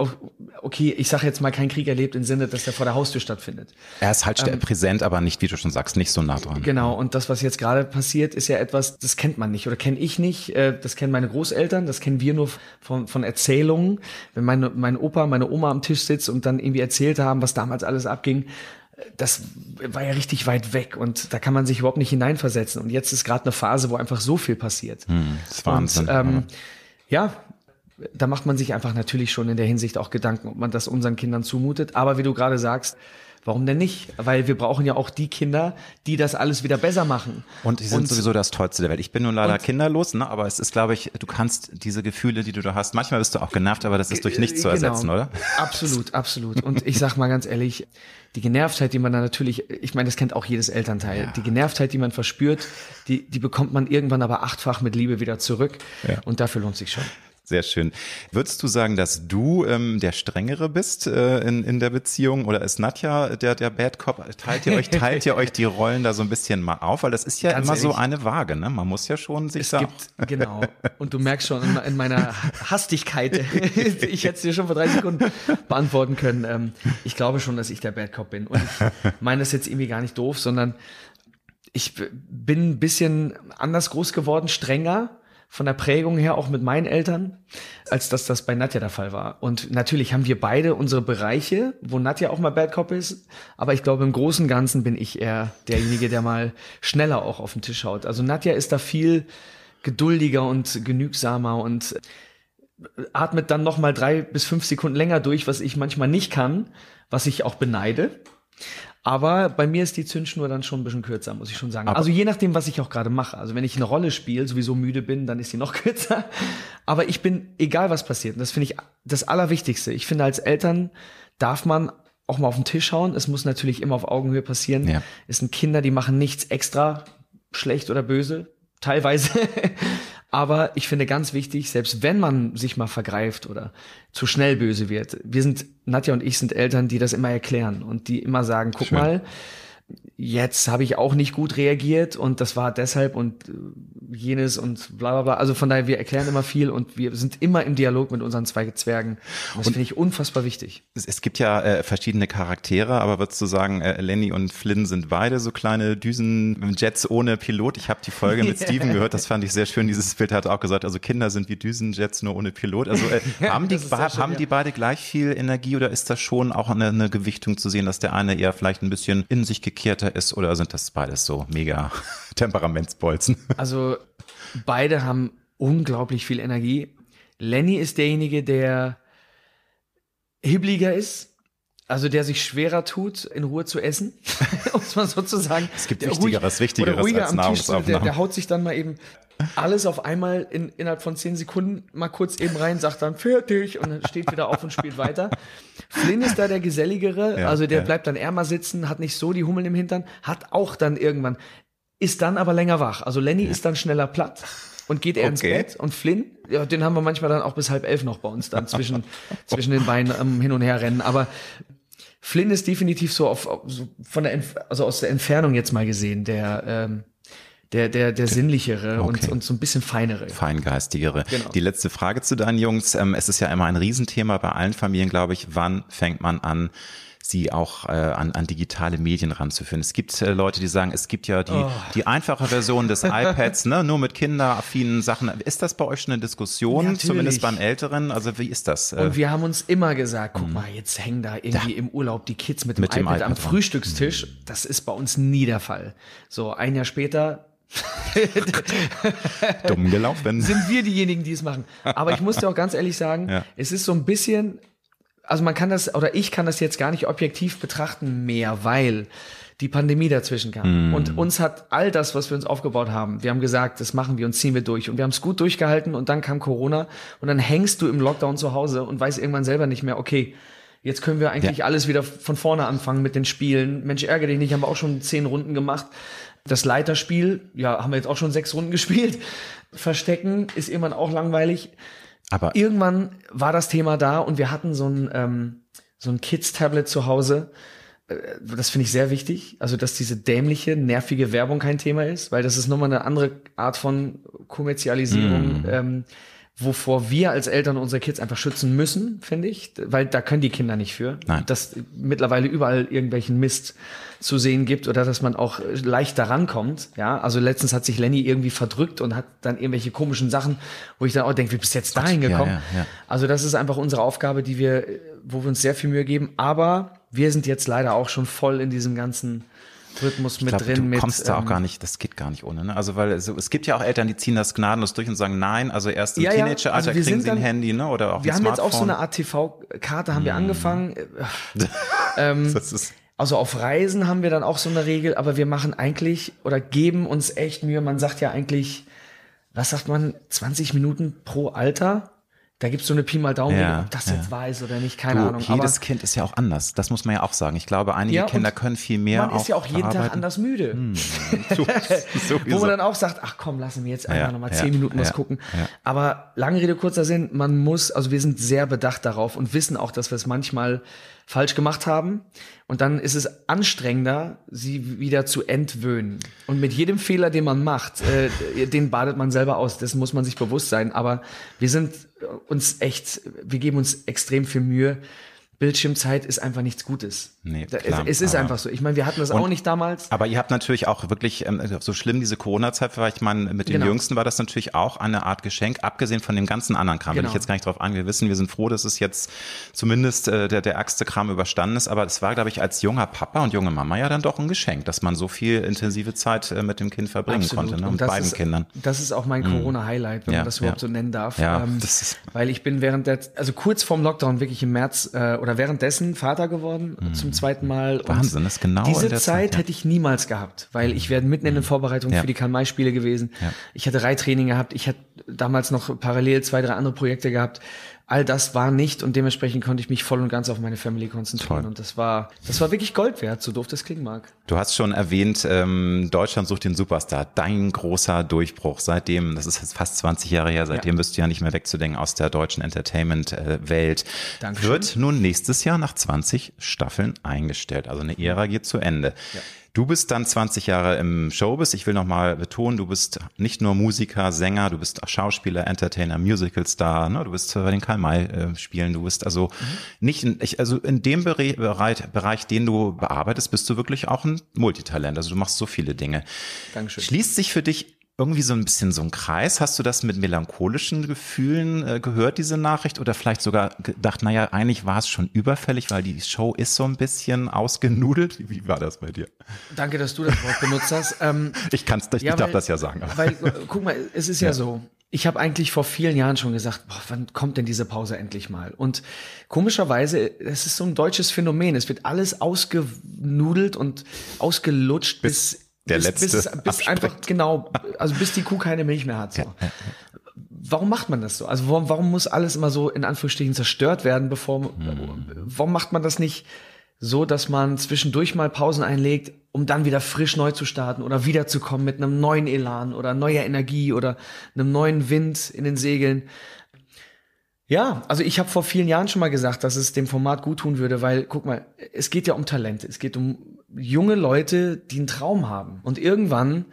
okay, ich sage jetzt mal keinen Krieg erlebt im Sinne, dass der vor der Haustür stattfindet. Er ist halt ähm, präsent, aber nicht, wie du schon sagst, nicht so nah dran. Genau, und das, was jetzt gerade passiert, ist ja etwas, das kennt man nicht oder kenne ich nicht. Äh, das kennen meine Großeltern, das kennen wir nur von, von Erzählungen. Wenn meine, mein Opa, meine Oma am Tisch sitzt und dann irgendwie erzählt haben, haben, was damals alles abging, das war ja richtig weit weg und da kann man sich überhaupt nicht hineinversetzen. Und jetzt ist gerade eine Phase, wo einfach so viel passiert. Hm, das ist Wahnsinn. Und, ähm, ja, da macht man sich einfach natürlich schon in der Hinsicht auch Gedanken, ob man das unseren Kindern zumutet. Aber wie du gerade sagst, Warum denn nicht? Weil wir brauchen ja auch die Kinder, die das alles wieder besser machen. Und die sind und, sowieso das Tollste der Welt. Ich bin nun leider kinderlos, ne? aber es ist, glaube ich, du kannst diese Gefühle, die du da hast, manchmal bist du auch genervt, aber das ist durch nichts zu genau. ersetzen, oder? Absolut, absolut. Und ich sag mal ganz ehrlich, die Genervtheit, die man da natürlich, ich meine, das kennt auch jedes Elternteil, ja. die Genervtheit, die man verspürt, die, die bekommt man irgendwann aber achtfach mit Liebe wieder zurück. Ja. Und dafür lohnt sich schon. Sehr schön. Würdest du sagen, dass du ähm, der Strengere bist äh, in, in der Beziehung oder ist Nadja der, der Bad Cop? Teilt ihr euch, teilt ihr euch die Rollen da so ein bisschen mal auf? Weil das ist ja Ganz immer ehrlich, so eine Waage, ne? Man muss ja schon sich es da. Gibt, genau. Und du merkst schon in, in meiner Hastigkeit, ich hätte es dir schon vor drei Sekunden beantworten können. Ähm, ich glaube schon, dass ich der Bad Cop bin. Und ich meine das jetzt irgendwie gar nicht doof, sondern ich bin ein bisschen anders groß geworden, strenger von der Prägung her, auch mit meinen Eltern, als dass das bei Nadja der Fall war. Und natürlich haben wir beide unsere Bereiche, wo Nadja auch mal Bad Cop ist, aber ich glaube, im Großen und Ganzen bin ich eher derjenige, der mal schneller auch auf den Tisch haut. Also Nadja ist da viel geduldiger und genügsamer und atmet dann noch mal drei bis fünf Sekunden länger durch, was ich manchmal nicht kann, was ich auch beneide. Aber bei mir ist die Zündschnur dann schon ein bisschen kürzer, muss ich schon sagen. Aber also je nachdem, was ich auch gerade mache. Also wenn ich eine Rolle spiele, sowieso müde bin, dann ist sie noch kürzer. Aber ich bin, egal was passiert, und das finde ich das Allerwichtigste. Ich finde, als Eltern darf man auch mal auf den Tisch hauen. Es muss natürlich immer auf Augenhöhe passieren. Ja. Es sind Kinder, die machen nichts extra schlecht oder böse. Teilweise. Aber ich finde ganz wichtig, selbst wenn man sich mal vergreift oder zu schnell böse wird, wir sind, Nadja und ich sind Eltern, die das immer erklären und die immer sagen, guck Schön. mal, jetzt habe ich auch nicht gut reagiert und das war deshalb und äh, jenes und bla bla bla. Also von daher, wir erklären immer viel und wir sind immer im Dialog mit unseren zwei Zwergen. Das finde ich unfassbar wichtig. Es, es gibt ja äh, verschiedene Charaktere, aber würdest du sagen, äh, Lenny und Flynn sind beide so kleine Düsenjets ohne Pilot? Ich habe die Folge mit Steven gehört, das fand ich sehr schön. Dieses Bild hat auch gesagt, also Kinder sind wie Düsenjets nur ohne Pilot. Also äh, haben, die, schön, haben ja. die beide gleich viel Energie oder ist das schon auch eine, eine Gewichtung zu sehen, dass der eine eher vielleicht ein bisschen in sich gekehrter ist oder sind das beides so mega Temperamentsbolzen? Also beide haben unglaublich viel Energie. Lenny ist derjenige, der hibbliger ist, also der sich schwerer tut, in Ruhe zu essen, muss man sozusagen. Es gibt Wichtigeres, ruhig, Wichtigeres ruhiger als am Tisch, der, der haut sich dann mal eben alles auf einmal in, innerhalb von zehn Sekunden mal kurz eben rein, sagt dann fertig und dann steht wieder auf und spielt weiter. Flynn ist da der Geselligere, ja, also der ja. bleibt dann eher mal sitzen, hat nicht so die Hummeln im Hintern, hat auch dann irgendwann, ist dann aber länger wach. Also Lenny ja. ist dann schneller platt und geht er okay. ins Bett und Flynn, ja, den haben wir manchmal dann auch bis halb elf noch bei uns dann zwischen, zwischen den Beinen ähm, hin und her rennen. Aber Flynn ist definitiv so auf, auf so von der, also aus der Entfernung jetzt mal gesehen, der, ähm, der, der, der sinnlichere okay. und, und so ein bisschen feinere. Feingeistigere. Genau. Die letzte Frage zu deinen Jungs. Ähm, es ist ja immer ein Riesenthema bei allen Familien, glaube ich. Wann fängt man an, sie auch äh, an, an digitale Medien ranzuführen. Es gibt äh, Leute, die sagen, es gibt ja die, oh. die einfache Version des iPads, ne, nur mit kinderaffinen Sachen. Ist das bei euch schon eine Diskussion, ja, zumindest beim Älteren? Also wie ist das? Und wir haben uns immer gesagt, guck mhm. mal, jetzt hängen da irgendwie ja. im Urlaub die Kids mit dem, mit iPad, dem iPad, am Frühstückstisch. Mhm. Das ist bei uns nie der Fall. So, ein Jahr später Dumm gelaufen. Sind wir diejenigen, die es machen. Aber ich muss dir auch ganz ehrlich sagen, ja. es ist so ein bisschen, also man kann das, oder ich kann das jetzt gar nicht objektiv betrachten mehr, weil die Pandemie dazwischen kam. Mm. Und uns hat all das, was wir uns aufgebaut haben, wir haben gesagt, das machen wir und ziehen wir durch. Und wir haben es gut durchgehalten und dann kam Corona und dann hängst du im Lockdown zu Hause und weißt irgendwann selber nicht mehr, okay, jetzt können wir eigentlich ja. alles wieder von vorne anfangen mit den Spielen. Mensch, ärgere dich nicht, haben wir auch schon zehn Runden gemacht. Das Leiterspiel, ja, haben wir jetzt auch schon sechs Runden gespielt. Verstecken ist irgendwann auch langweilig. Aber Irgendwann war das Thema da und wir hatten so ein, ähm, so ein Kids-Tablet zu Hause. Äh, Das finde ich sehr wichtig. Also, dass diese dämliche, nervige Werbung kein Thema ist, weil das ist nochmal eine andere Art von Kommerzialisierung, ähm, wovor wir als Eltern unsere Kids einfach schützen müssen, finde ich. Weil da können die Kinder nicht für. Nein. Dass mittlerweile überall irgendwelchen Mist zu sehen gibt oder dass man auch leicht daran kommt. Ja, also letztens hat sich Lenny irgendwie verdrückt und hat dann irgendwelche komischen Sachen, wo ich dann auch denke, wie bist du jetzt dahin ja, gekommen? ja, ja. Also das ist einfach unsere Aufgabe, die wir, wo wir uns sehr viel Mühe geben. Aber wir sind jetzt leider auch schon voll in diesem ganzen Rhythmus mit glaub, drin. du mit, kommst da auch ähm, gar nicht, das geht gar nicht ohne. Ne? Also weil so, es gibt ja auch Eltern, die ziehen das gnadenlos durch und sagen, nein, also erst im Ja, ja, Teenageralter also wir kriegen sie ein dann- Handy, ne? Oder auch Wir ein haben jetzt auch so eine Art TV-Karte, haben wir angefangen. ähm, Das ist, Also auf Reisen haben wir dann auch so eine Regel, aber wir machen eigentlich oder geben uns echt Mühe. Man sagt ja eigentlich, was sagt man, 20 Minuten pro Alter? Da gibt's so eine Pi mal Daumen, Ja, ob das ja. jetzt ist oder nicht, keine du, Ahnung. jedes Kind ist ja auch anders. Das muss man ja auch sagen. Ich glaube, einige Ja, Kinder können viel mehr man ist ja auch jeden Tag anders müde. Du, Wo sowieso. man dann auch sagt, ach komm, lassen wir jetzt einfach Ja, nochmal zehn Minuten was gucken. Aber lange Rede, kurzer Sinn, man muss, also wir sind sehr bedacht darauf und wissen auch, dass wir es manchmal falsch gemacht haben. Und dann ist es anstrengender, sie wieder zu entwöhnen. Und mit jedem Fehler, den man macht, äh, den badet man selber aus. Dessen muss man sich bewusst sein. Aber wir sind uns echt, wir geben uns extrem viel Mühe. Bildschirmzeit ist einfach nichts Gutes. Nee, klar, es, es ist einfach so. Ich meine, wir hatten das auch nicht damals. Aber ihr habt natürlich auch wirklich, ähm, so schlimm diese Corona-Zeit war, ich meine, mit den Genau. Jüngsten war das natürlich auch eine Art Geschenk, abgesehen von dem ganzen anderen Kram. Will Genau. ich jetzt gar nicht drauf an. Wir wissen, wir sind froh, dass es jetzt zumindest äh, der, der ärgste Kram überstanden ist. Aber es war, glaube ich, als junger Papa und junge Mama ja dann doch ein Geschenk, dass man so viel intensive Zeit äh, mit dem Kind verbringen konnte, ne? Und mit beiden ist, Kindern. Das ist auch mein Corona-Highlight, wenn Ja, man das überhaupt ja. so nennen darf. Ähm, Ja, das ist- weil ich bin während der, also kurz vorm Lockdown wirklich im März äh, oder währenddessen Vater geworden zum zweiten Mal. Und Mhm. Wahnsinn, das ist genau Diese Zeit, Zeit, ja. hätte ich niemals gehabt, weil ich wäre mitten in den Vorbereitungen Ja. für die Karl-May-Spiele gewesen. Ja. Ich hatte Reittraining gehabt. Ich hatte damals noch parallel zwei, drei andere Projekte gehabt. All das war nicht und dementsprechend konnte ich mich voll und ganz auf meine Family konzentrieren. Toll. Und das war, das war wirklich Gold wert, so doof das klingen mag. Du hast schon erwähnt, ähm, Deutschland sucht den Superstar. Dein großer Durchbruch. Seitdem, das ist jetzt fast 20 Jahre her, seitdem Ja. bist du ja nicht mehr wegzudenken aus der deutschen Entertainment-Welt. Wird nun nächstes Jahr nach 20 Staffeln eingestellt. Also eine Ära geht zu Ende. Du bist dann 20 Jahre im Showbiz. Ich will nochmal betonen, du bist nicht nur Musiker, Sänger, du bist auch Schauspieler, Entertainer, Musicalstar, ne? du bist bei den Karl-May-Spielen, du bist also nicht, in, also in dem Bere- Bereich, Bereich, den du bearbeitest, bist du wirklich auch ein Multitalent. Also du machst so viele Dinge. Dankeschön. Schließt sich für dich irgendwie so ein bisschen so ein Kreis? Hast du das mit melancholischen Gefühlen äh, gehört, diese Nachricht? Oder vielleicht sogar gedacht, naja, eigentlich war es schon überfällig, weil die Show ist so ein bisschen ausgenudelt? Wie, wie war das bei dir? Danke, dass du das Wort benutzt hast. Ähm, Ich kann's, ich Ja, darf weil- das ja sagen. Weil, äh, guck mal, es ist ja, Ja. so. Ich habe eigentlich vor vielen Jahren schon gesagt, boah, wann kommt denn diese Pause endlich mal? Und komischerweise, es ist so ein deutsches Phänomen. Es wird alles ausgenudelt und ausgelutscht bis, der bis, Letzte bis, bis einfach genau, also bis die Kuh keine Milch mehr hat. So. Warum macht man das so? Also warum, warum muss alles immer so in Anführungsstrichen zerstört werden, bevor warum macht man das nicht so, dass man zwischendurch mal Pausen einlegt, um dann wieder frisch neu zu starten oder wiederzukommen mit einem neuen Elan oder neuer Energie oder einem neuen Wind in den Segeln? Ja, also ich habe vor vielen Jahren schon mal gesagt, dass es dem Format gut tun würde, weil guck mal, es geht ja um Talente, es geht um junge Leute, die einen Traum haben. Und irgendwann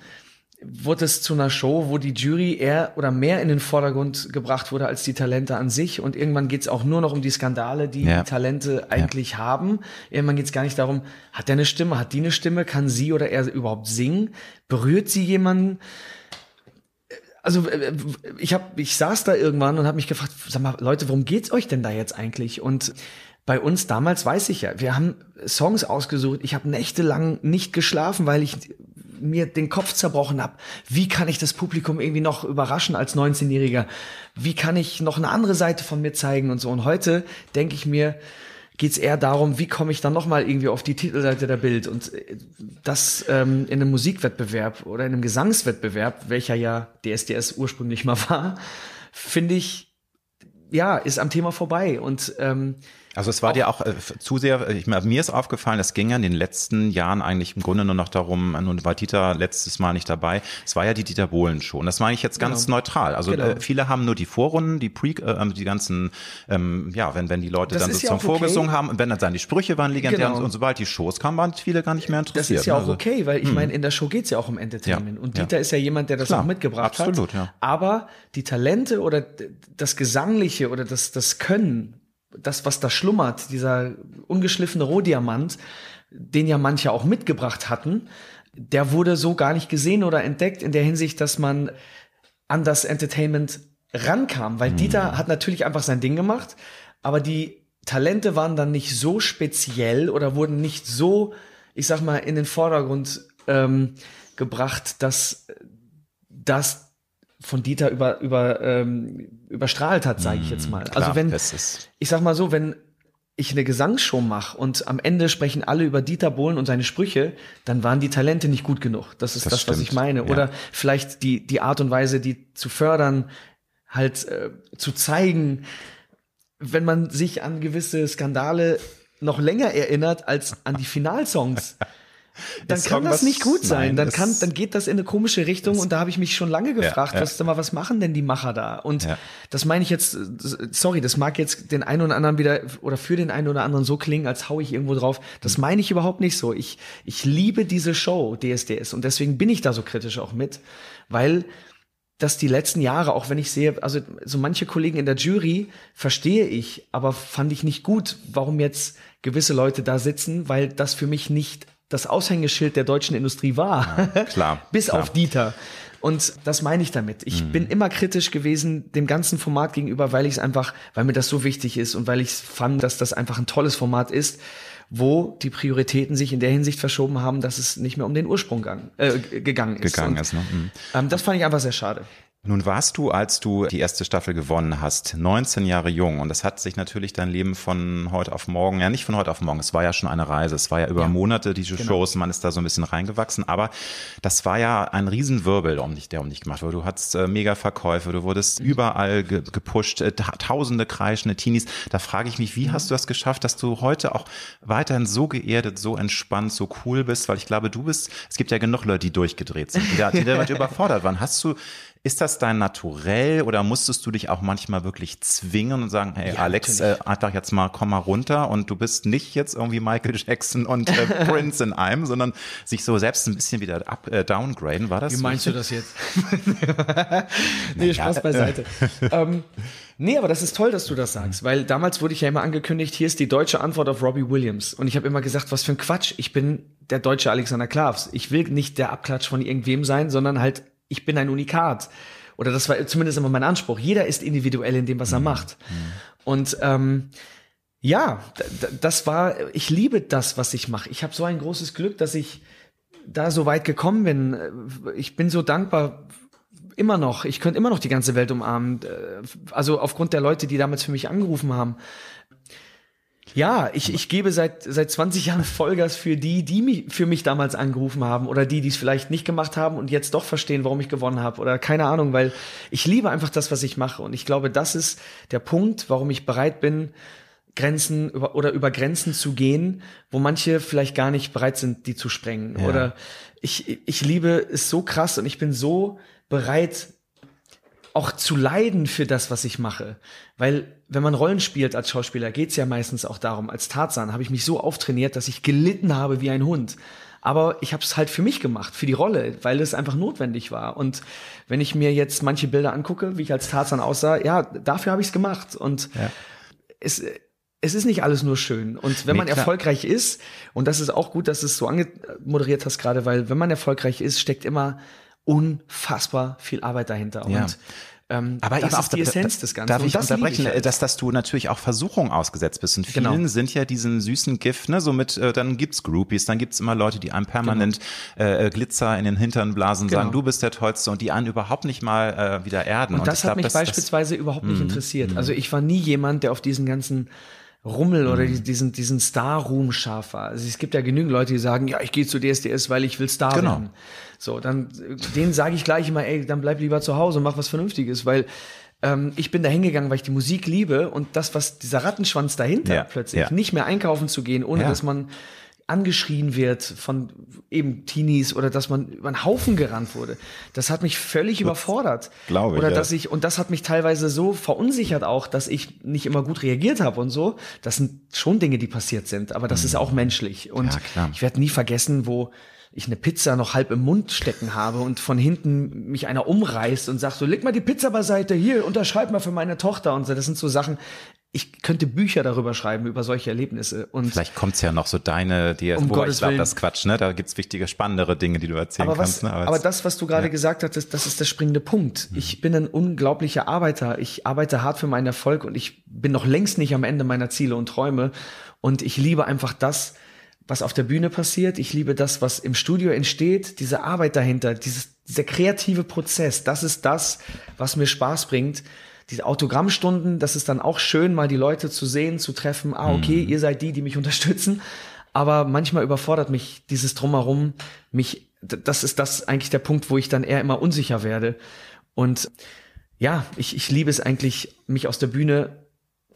wurde es zu einer Show, wo die Jury eher oder mehr in den Vordergrund gebracht wurde als die Talente an sich. Und irgendwann geht es auch nur noch um die Skandale, die Ja. die Talente eigentlich haben. Irgendwann geht es gar nicht darum, hat der eine Stimme, hat die eine Stimme, kann sie oder er überhaupt singen? Berührt sie jemanden? also äh, ich habe ich saß da irgendwann und habe mich gefragt, sag mal Leute, worum geht's euch denn da jetzt eigentlich? Und bei uns damals weiß ich ja, wir haben Songs ausgesucht. Ich habe nächtelang nicht geschlafen, weil ich mir den Kopf zerbrochen habe. Wie kann ich das Publikum irgendwie noch überraschen als 19-Jähriger? Wie kann ich noch eine andere Seite von mir zeigen und so? Und heute denke ich mir, geht's eher darum, wie komme ich dann noch mal irgendwie auf die Titelseite der Bild und äh, das ähm, in einem Musikwettbewerb oder in einem Gesangswettbewerb, welcher ja DSDS ursprünglich mal war, finde ich ja ist am Thema vorbei und ähm, Also es war dir auch äh, zu sehr, ich, mir ist aufgefallen, es ging ja in den letzten Jahren eigentlich im Grunde nur noch darum, nun war Dieter letztes Mal nicht dabei, es war ja die Dieter Bohlen schon. Das meine ich jetzt ganz genau. neutral. Also genau. äh, viele haben nur die Vorrunden, die Pre, äh, ähm, die ganzen, ähm, ja, wenn, wenn die Leute das dann sozusagen ja okay. vorgesungen haben, wenn dann die Sprüche waren legendär genau. und, und sobald die Shows kamen, waren viele gar nicht mehr interessiert. Das ist ja auch also, okay, weil ich hm. meine, in der Show geht's ja auch um Entertainment. Ja. Und Dieter ja. ist ja jemand, der das Klar. auch mitgebracht Absolut, hat. Ja. Aber die Talente oder das Gesangliche oder das, das Können das, was da schlummert, dieser ungeschliffene Rohdiamant, den ja manche auch mitgebracht hatten, der wurde so gar nicht gesehen oder entdeckt in der Hinsicht, dass man an das Entertainment rankam, weil mhm. Dieter hat natürlich einfach sein Ding gemacht, aber die Talente waren dann nicht so speziell oder wurden nicht so, ich sag mal, in den Vordergrund ähm, gebracht, dass das von Dieter über, über, ähm, überstrahlt hat, sage ich jetzt mhm, mal. Also Klar, also wenn, ich sag mal so, wenn ich eine Gesangsshow mache und am Ende sprechen alle über Dieter Bohlen und seine Sprüche, dann waren die Talente nicht gut genug. Das ist das, das was ich meine. Ja. Oder vielleicht die, die Art und Weise, die zu fördern, halt äh, zu zeigen, wenn man sich an gewisse Skandale noch länger erinnert als an die Finalsongs. dann kann das nicht gut sein. Nein, dann kann, dann geht das in eine komische Richtung und da habe ich mich schon lange gefragt, ja, ja. was, mal, was machen denn die Macher da? Und ja. das meine ich jetzt, sorry, das mag jetzt den einen oder anderen wieder oder für den einen oder anderen so klingen, als hau ich irgendwo drauf. Das hm. meine ich überhaupt nicht so. Ich, ich liebe diese Show DSDS und deswegen bin ich da so kritisch auch mit, weil dass die letzten Jahre, auch wenn ich sehe, also so manche Kollegen in der Jury verstehe ich, aber fand ich nicht gut, warum jetzt gewisse Leute da sitzen, weil das für mich nicht das Aushängeschild der deutschen Industrie war. Ja, klar. Bis klar. auf Dieter. Und das meine ich damit. Ich mhm. bin immer kritisch gewesen dem ganzen Format gegenüber, weil ich es einfach, weil mir das so wichtig ist und weil ich fand, dass das einfach ein tolles Format ist, wo die Prioritäten sich in der Hinsicht verschoben haben, dass es nicht mehr um den Ursprung gang, äh, gegangen ist. Gegangen und, ist, ne? Mhm. Ähm, das fand ich einfach sehr schade. Nun warst du, als du die erste Staffel gewonnen hast, 19 Jahre jung und das hat sich natürlich dein Leben von heute auf morgen, ja nicht von heute auf morgen, es war ja schon eine Reise, es war ja über ja, Monate diese genau. Shows, man ist da so ein bisschen reingewachsen, aber das war ja ein Riesenwirbel um dich, der um dich gemacht wurde. Du hattest äh, mega Verkäufe, du wurdest mhm. überall ge gepusht, äh, tausende kreischende Teenies. Da frage ich mich, wie mhm. hast du das geschafft, dass du heute auch weiterhin so geerdet, so entspannt, so cool bist, weil ich glaube, du bist, es gibt ja genug Leute, die durchgedreht sind, die, da, die damit überfordert waren. Hast du ist das dein Naturell oder musstest du dich auch manchmal wirklich zwingen und sagen, hey ja, Alex, äh, einfach jetzt mal, komm mal runter und du bist nicht jetzt irgendwie Michael Jackson und äh, Prince in einem, sondern sich so selbst ein bisschen wieder up, äh, downgraden, war das? Wie meinst du das jetzt? nee, Spaß beiseite. ähm, nee, aber das ist toll, dass du das sagst, weil damals wurde ich ja immer angekündigt, hier ist die deutsche Antwort auf Robbie Williams und ich habe immer gesagt, was für ein Quatsch, ich bin der deutsche Alexander Klavs. Ich will nicht der Abklatsch von irgendwem sein, sondern halt ich bin ein Unikat. Oder das war zumindest immer mein Anspruch. Jeder ist individuell in dem, was er mhm. macht. Mhm. Und ähm, ja, das war, ich liebe das, was ich mache. Ich habe so ein großes Glück, dass ich da so weit gekommen bin. Ich bin so dankbar immer noch. Ich könnte immer noch die ganze Welt umarmen. Also aufgrund der Leute, die damals für mich angerufen haben. Ja, ich, ich gebe seit, seit 20 Jahren Vollgas für die, die mich, für mich damals angerufen haben oder die, die es vielleicht nicht gemacht haben und jetzt doch verstehen, warum ich gewonnen habe oder keine Ahnung, weil ich liebe einfach das, was ich mache und ich glaube, das ist der Punkt, warum ich bereit bin, Grenzen über, oder über Grenzen zu gehen, wo manche vielleicht gar nicht bereit sind, die zu sprengen. Ja. Oder ich, ich liebe es so krass und ich bin so bereit, auch zu leiden für das, was ich mache. Weil wenn man Rollen spielt als Schauspieler, geht's ja meistens auch darum. Als Tarzan habe ich mich so auftrainiert, dass ich gelitten habe wie ein Hund. Aber ich habe es halt für mich gemacht, für die Rolle, weil es einfach notwendig war. Und wenn ich mir jetzt manche Bilder angucke, wie ich als Tarzan aussah, ja, dafür habe ich es gemacht. Und ja. es, es ist nicht alles nur schön. Und wenn nee, man klar. erfolgreich ist, und das ist auch gut, dass du es so angemoderiert hast gerade, weil wenn man erfolgreich ist, steckt immer unfassbar viel Arbeit dahinter. Ja. Und ähm, aber das ist die Essenz des Ganzen. Darf ich das unterbrechen, ich halt. dass, dass du natürlich auch Versuchungen ausgesetzt bist. Und vielen genau. sind ja diesen süßen Gift, ne, so mit, äh, dann gibt's Groupies, dann gibt's immer Leute, die einem permanent genau. äh, Glitzer in den Hintern blasen, genau. sagen, du bist der Tollste und die einen überhaupt nicht mal äh, wieder erden. Und, und das hat glaub, mich das, beispielsweise das, überhaupt nicht mm, interessiert. Mm. Also ich war nie jemand, der auf diesen ganzen Rummel oder mhm. diesen, diesen Star-Ruhm scharf war. Also es gibt ja genügend Leute, die sagen, ja, ich gehe zu DSDS, weil ich will Star genau. werden. So, dann denen sage ich gleich immer, ey, dann bleib lieber zu Hause und mach was Vernünftiges, weil ähm, ich bin da hingegangen, weil ich die Musik liebe und das, was dieser Rattenschwanz dahinter Ja, plötzlich, ja. nicht mehr einkaufen zu gehen, ohne Ja. dass man angeschrien wird von eben Teenies oder dass man über einen Haufen gerannt wurde. Das hat mich völlig überfordert. glaube ich, Oder ja. dass ich, und das hat mich teilweise so verunsichert auch, dass ich nicht immer gut reagiert habe und so. Das sind schon Dinge, die passiert sind, aber das ist auch menschlich. Und Mhm. Ja, ich werde nie vergessen, wo ich eine Pizza noch halb im Mund stecken habe und von hinten mich einer umreißt und sagt so, leg mal die Pizza beiseite, hier, unterschreib mal für meine Tochter und so. Das sind so Sachen, ich könnte Bücher darüber schreiben, über solche Erlebnisse. Und Vielleicht kommt's ja noch so deine, die Um wobei ich glaube, das ist Quatsch, ne? Da gibt's wichtige, spannendere Dinge, die du erzählen aber, was, kannst. Ne? aber, es- das, was du gerade gesagt hast, das, das ist der springende Punkt. Mhm. Ich bin ein unglaublicher Arbeiter. Ich arbeite hart für meinen Erfolg und ich bin noch längst nicht am Ende meiner Ziele und Träume. Und ich liebe einfach das, was auf der Bühne passiert. Ich liebe das, was im Studio entsteht, diese Arbeit dahinter, dieses, dieser kreative Prozess. Das ist das, was mir Spaß bringt. Diese Autogrammstunden, das ist dann auch schön, mal die Leute zu sehen, zu treffen. Ah, okay, ihr seid die, die mich unterstützen. Aber manchmal überfordert mich dieses Drumherum, mich, das ist das eigentlich der Punkt, wo ich dann eher immer unsicher werde. Und ja, ich, ich liebe es eigentlich, mich aus der Bühne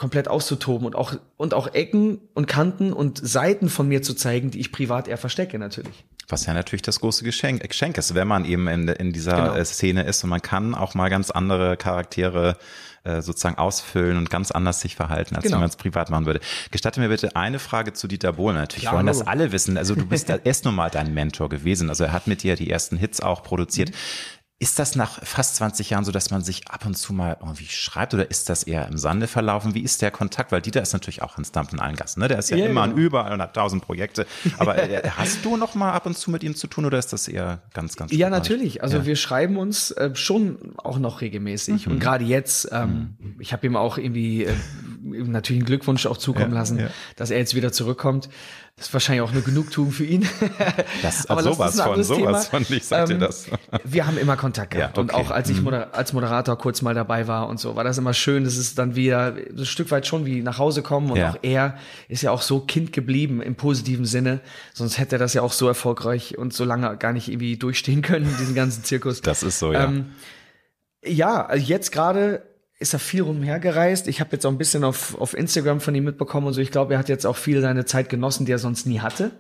komplett auszutoben und auch, und auch Ecken und Kanten und Seiten von mir zu zeigen, die ich privat eher verstecke, natürlich. Was ja natürlich das große Geschenk, Geschenk ist, wenn man eben in, in dieser Genau. äh, Szene ist und man kann auch mal ganz andere Charaktere äh, sozusagen ausfüllen und ganz anders sich verhalten, als Genau. wenn man es privat machen würde. Gestatte mir bitte eine Frage zu Dieter Bohlen. Natürlich Klar, wollen das alle wissen. Also du bist, er ist nun mal dein Mentor gewesen. Also er hat mit dir die ersten Hits auch produziert. Mhm. Ist das nach fast 20 Jahren so, dass man sich ab und zu mal irgendwie schreibt oder ist das eher im Sande verlaufen? Wie ist der Kontakt? Weil Dieter ist natürlich auch Hans Dampf in allen Gassen. Ne? Der ist ja, Ja, immer genau. an überall und hat tausend Projekte. Aber äh, hast du noch mal ab und zu mit ihm zu tun oder ist das eher ganz, ganz Ja, natürlich. Also Ja. wir schreiben uns äh, schon auch noch regelmäßig. Und gerade jetzt, ähm, ich habe ihm auch irgendwie äh, natürlich einen Glückwunsch auch zukommen Ja, lassen, dass er jetzt wieder zurückkommt. Das ist wahrscheinlich auch eine Genugtuung für ihn. Das, Aber sowas von, sowas Thema. von, ich sag dir Ähm, das. Wir haben immer Kontakt gehabt. Ja, Und okay. auch als ich moder als Moderator kurz mal dabei war und so, war das immer schön. Das ist dann wieder ein Stück weit schon wie nach Hause kommen. Und Ja. auch er ist ja auch so Kind geblieben im positiven Sinne. Sonst hätte er das ja auch so erfolgreich und so lange gar nicht irgendwie durchstehen können, diesen ganzen Zirkus. Das ist so, ja. Ähm, ja, also jetzt gerade ist er viel rumhergereist. Ich habe jetzt auch ein bisschen auf, auf Instagram von ihm mitbekommen und so. Ich glaube, er hat jetzt auch viel seine Zeit genossen, die er sonst nie hatte,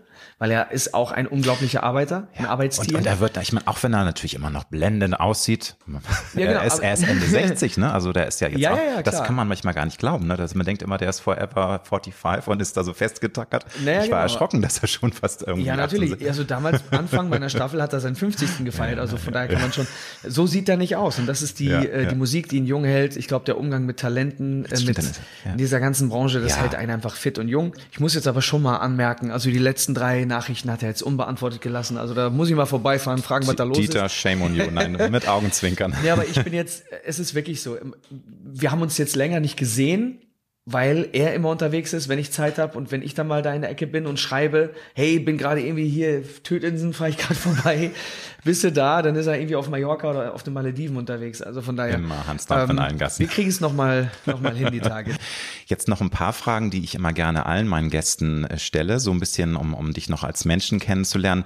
weil er ist auch ein unglaublicher Arbeiter, ein und, Arbeitstier. und er wird, ich meine, auch wenn er natürlich immer noch blendend aussieht, Ja, genau, er, ist, er ist Ende 60, ne? Also der ist ja jetzt Ja, auch, ja, ja, das kann man manchmal gar nicht glauben, ne? Dass man denkt immer, der ist forever 45 und ist da so festgetackert. Naja, ich war genau. erschrocken, dass er schon fast irgendwie Ja, 18 natürlich. Also damals, Anfang meiner Staffel hat er seinen 50. gefeiert. Also von daher kann man schon, so sieht er nicht aus. Und das ist die, Ja, äh, ja. die Musik, die ihn jung hält. Ich glaube, der Umgang mit Talenten, äh, mit ja. in dieser ganzen Branche, das Ja. hält einen einfach fit und jung. Ich muss jetzt aber schon mal anmerken, also die letzten drei Nachrichten hat er jetzt unbeantwortet gelassen. Also da muss ich mal vorbeifahren, fragen, was da los Dieter, ist. shame on you. Nein, mit Augenzwinkern. Ja, aber ich bin jetzt, es ist wirklich so. Wir haben uns jetzt länger nicht gesehen, weil er immer unterwegs ist, wenn ich Zeit habe und wenn ich dann mal da in der Ecke bin und schreibe, hey, bin gerade irgendwie hier, Tötinseln fahre ich gerade vorbei, bist du da, dann ist er irgendwie auf Mallorca oder auf den Malediven unterwegs. Also von daher. Immer Hans Dampf in allen Gassen. Wir kriegen es nochmal noch mal hin, die Tage. Jetzt noch ein paar Fragen, die ich immer gerne allen meinen Gästen äh, stelle, so ein bisschen, um, um dich noch als Menschen kennenzulernen.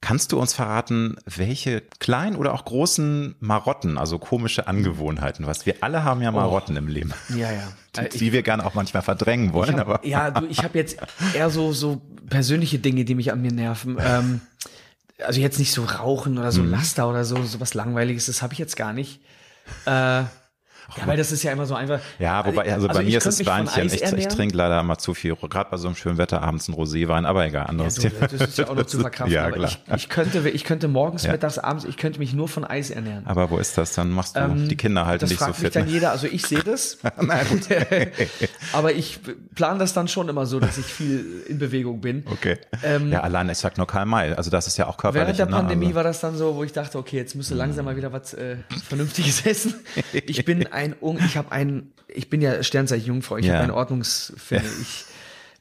Kannst du uns verraten, welche kleinen oder auch großen Marotten, also komische Angewohnheiten, was wir alle haben ja Marotten im Leben, Ja, ja. die, Äh, die wir gerne auch manchmal verdrängen wollen, hab, aber ja, du, ich habe jetzt eher so so persönliche Dinge, die mich an mir nerven. Ähm, also jetzt nicht so Rauchen oder so Mhm. Laster oder so, so was Langweiliges, das habe ich jetzt gar nicht. Äh, ja, weil das ist ja immer so einfach. ja, wobei, also, bei ich mir ist es Weinchen. Ich, ich trinke leider immer zu viel, gerade bei so einem schönen Wetter abends ein Roséwein, aber egal, anderes Ja, Thema. du, das ist ja auch noch zu verkraften. Ja, aber klar. ich, ich könnte, ich könnte morgens, Ja. mittags, abends, ich könnte mich nur von Eis ernähren. Aber wo ist das? Dann machst du, die Kinder halten Ähm, das dich so fragt mich fit. ne? dann jeder. Also ich sehe das. Gut. aber ich plane das dann schon immer so, dass ich viel in Bewegung bin. Okay. ja, allein, ich sag nur Karl May. Also das ist ja auch körperlich. Ähm, Während der ne? Pandemie also, war das dann so, wo ich dachte, okay, jetzt müsste langsam mal wieder was äh, Vernünftiges essen. Ich bin ein, ich habe ein, ich bin ja Sternzeichen Jungfrau, ich Ja. habe einen Ordnungsfilm. Ich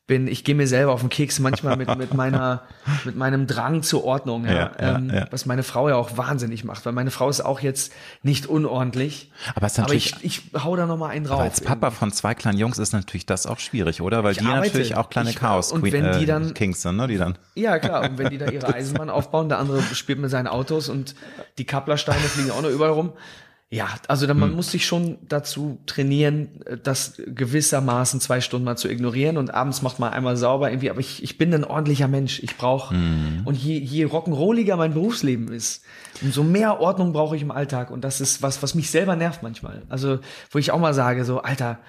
bin, ich gehe mir selber auf den Keks manchmal mit, mit meiner, mit meinem Drang zur Ordnung, ja, Ja, ja, ähm, ja. was meine Frau ja auch wahnsinnig macht, weil meine Frau ist auch jetzt nicht unordentlich. Aber es aber ich, ich hau da noch mal einen drauf. Als Papa von zwei kleinen Jungs ist natürlich das auch schwierig, oder? Weil die arbeite. natürlich auch kleine Ich- Chaos und wenn die dann- Kings sind, ne? Die dann. Ja, klar. Und wenn die da ihre Eisenbahn aufbauen, der andere spielt mit seinen Autos und die Kapplersteine fliegen auch noch überall rum. Ja, also dann, man muss sich schon dazu trainieren, äh, das gewissermaßen zwei Stunden mal zu ignorieren und abends macht man einmal sauber irgendwie. Aber ich, ich bin ein ordentlicher Mensch. Ich brauche und je, je rock'n'rolliger mein Berufsleben ist, umso mehr Ordnung brauche ich im Alltag. Und das ist was, was mich selber nervt manchmal. Also wo ich auch mal sage, so Alter,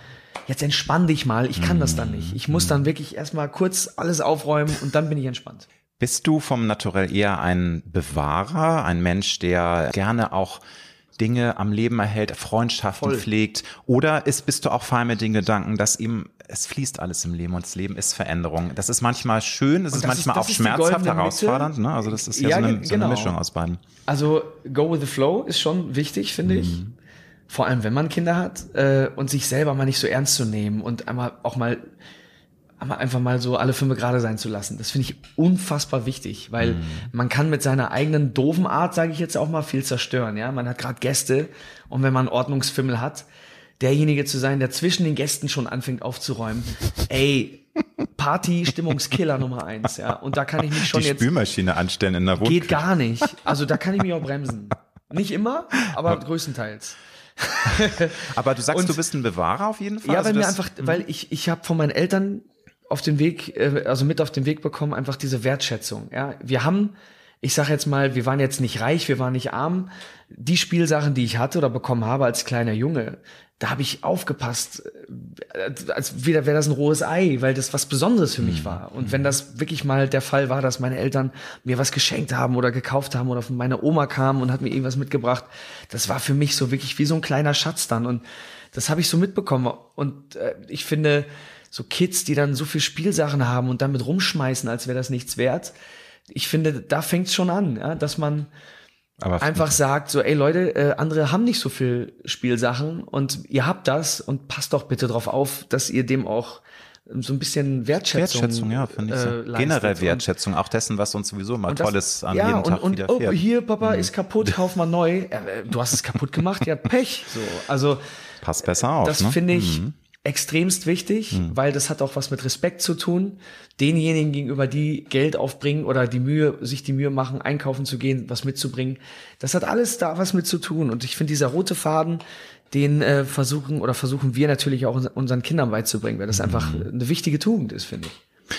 jetzt entspann dich mal. Ich kann das dann nicht. Ich muss dann wirklich erstmal kurz alles aufräumen und dann bin ich entspannt. Bist du vom Naturell eher ein Bewahrer, ein Mensch, der gerne auch Dinge am Leben erhält, Freundschaften Voll. pflegt? Oder ist, bist du auch fein mit den Gedanken, dass eben es fließt alles im Leben und das Leben ist Veränderung? Das ist manchmal schön, es ist das ist- manchmal auch ist schmerzhaft, herausfordernd. Ne? Also das ist ja, Ja, so, eine, ge- so eine genau. Mischung aus beiden. Also go with the flow ist schon wichtig, finde ich. Vor allem, wenn man Kinder hat äh, und sich selber mal nicht so ernst zu nehmen und einmal auch mal, einmal einfach mal so alle fünf gerade sein zu lassen. Das finde ich unfassbar wichtig, weil man kann mit seiner eigenen doofen Art, sage ich jetzt auch mal, viel zerstören. Ja, man hat gerade Gäste und wenn man Ordnungsfimmel hat, derjenige zu sein, der zwischen den Gästen schon anfängt aufzuräumen. Ey, Party, Stimmungskiller Nummer eins. Ja, und da kann ich mich schon Die jetzt Spülmaschine anstellen in der Wohnung. Geht gar nicht. Also da kann ich mich auch bremsen. Nicht immer, aber größtenteils. Aber du sagst, Und- du bist ein Bewahrer auf jeden Fall. Ja, Also weil mir das- einfach, weil ich, ich habe von meinen Eltern auf den Weg, äh, also mit auf den Weg bekommen, einfach diese Wertschätzung. Ja, wir haben, ich sage jetzt mal, wir waren jetzt nicht reich, wir waren nicht arm. Die Spielsachen, die ich hatte oder bekommen habe als kleiner Junge, da habe ich aufgepasst, äh, als wieder wäre das ein rohes Ei, weil das was Besonderes für mich war. Und wenn das wirklich mal der Fall war, dass meine Eltern mir was geschenkt haben oder gekauft haben oder von meiner Oma kam und hat mir irgendwas mitgebracht, das war für mich so wirklich wie so ein kleiner Schatz dann. Und das habe ich so mitbekommen. Und äh, ich finde, so Kids, die dann so viel Spielsachen haben und damit rumschmeißen, als wäre das nichts wert. Ich finde, da fängt's schon an, ja, dass man aber einfach sagt, so, ey Leute, äh, andere haben nicht so viel Spielsachen und ihr habt das und passt doch bitte drauf auf, dass ihr dem auch ähm, so ein bisschen Wertschätzung, Wertschätzung, ja, finde ich. So. äh. Generell Und- Wertschätzung, auch dessen, was uns sowieso mal und das- Tolles an ja, jedem und, Tag und. Mhm. Oh, hier, Papa, ist kaputt, kauf mal neu. Äh, du hast es kaputt gemacht, ja, Pech. So, also Passt besser auf. das ne? finde ich extremst wichtig, weil das hat auch was mit Respekt zu tun. Denjenigen gegenüber, die Geld aufbringen oder die Mühe, sich die Mühe machen, einkaufen zu gehen, was mitzubringen. Das hat alles da was mit zu tun. Und ich finde, dieser rote Faden, den äh, versuchen oder versuchen wir natürlich auch unseren Kindern beizubringen, weil das einfach eine wichtige Tugend ist, finde ich.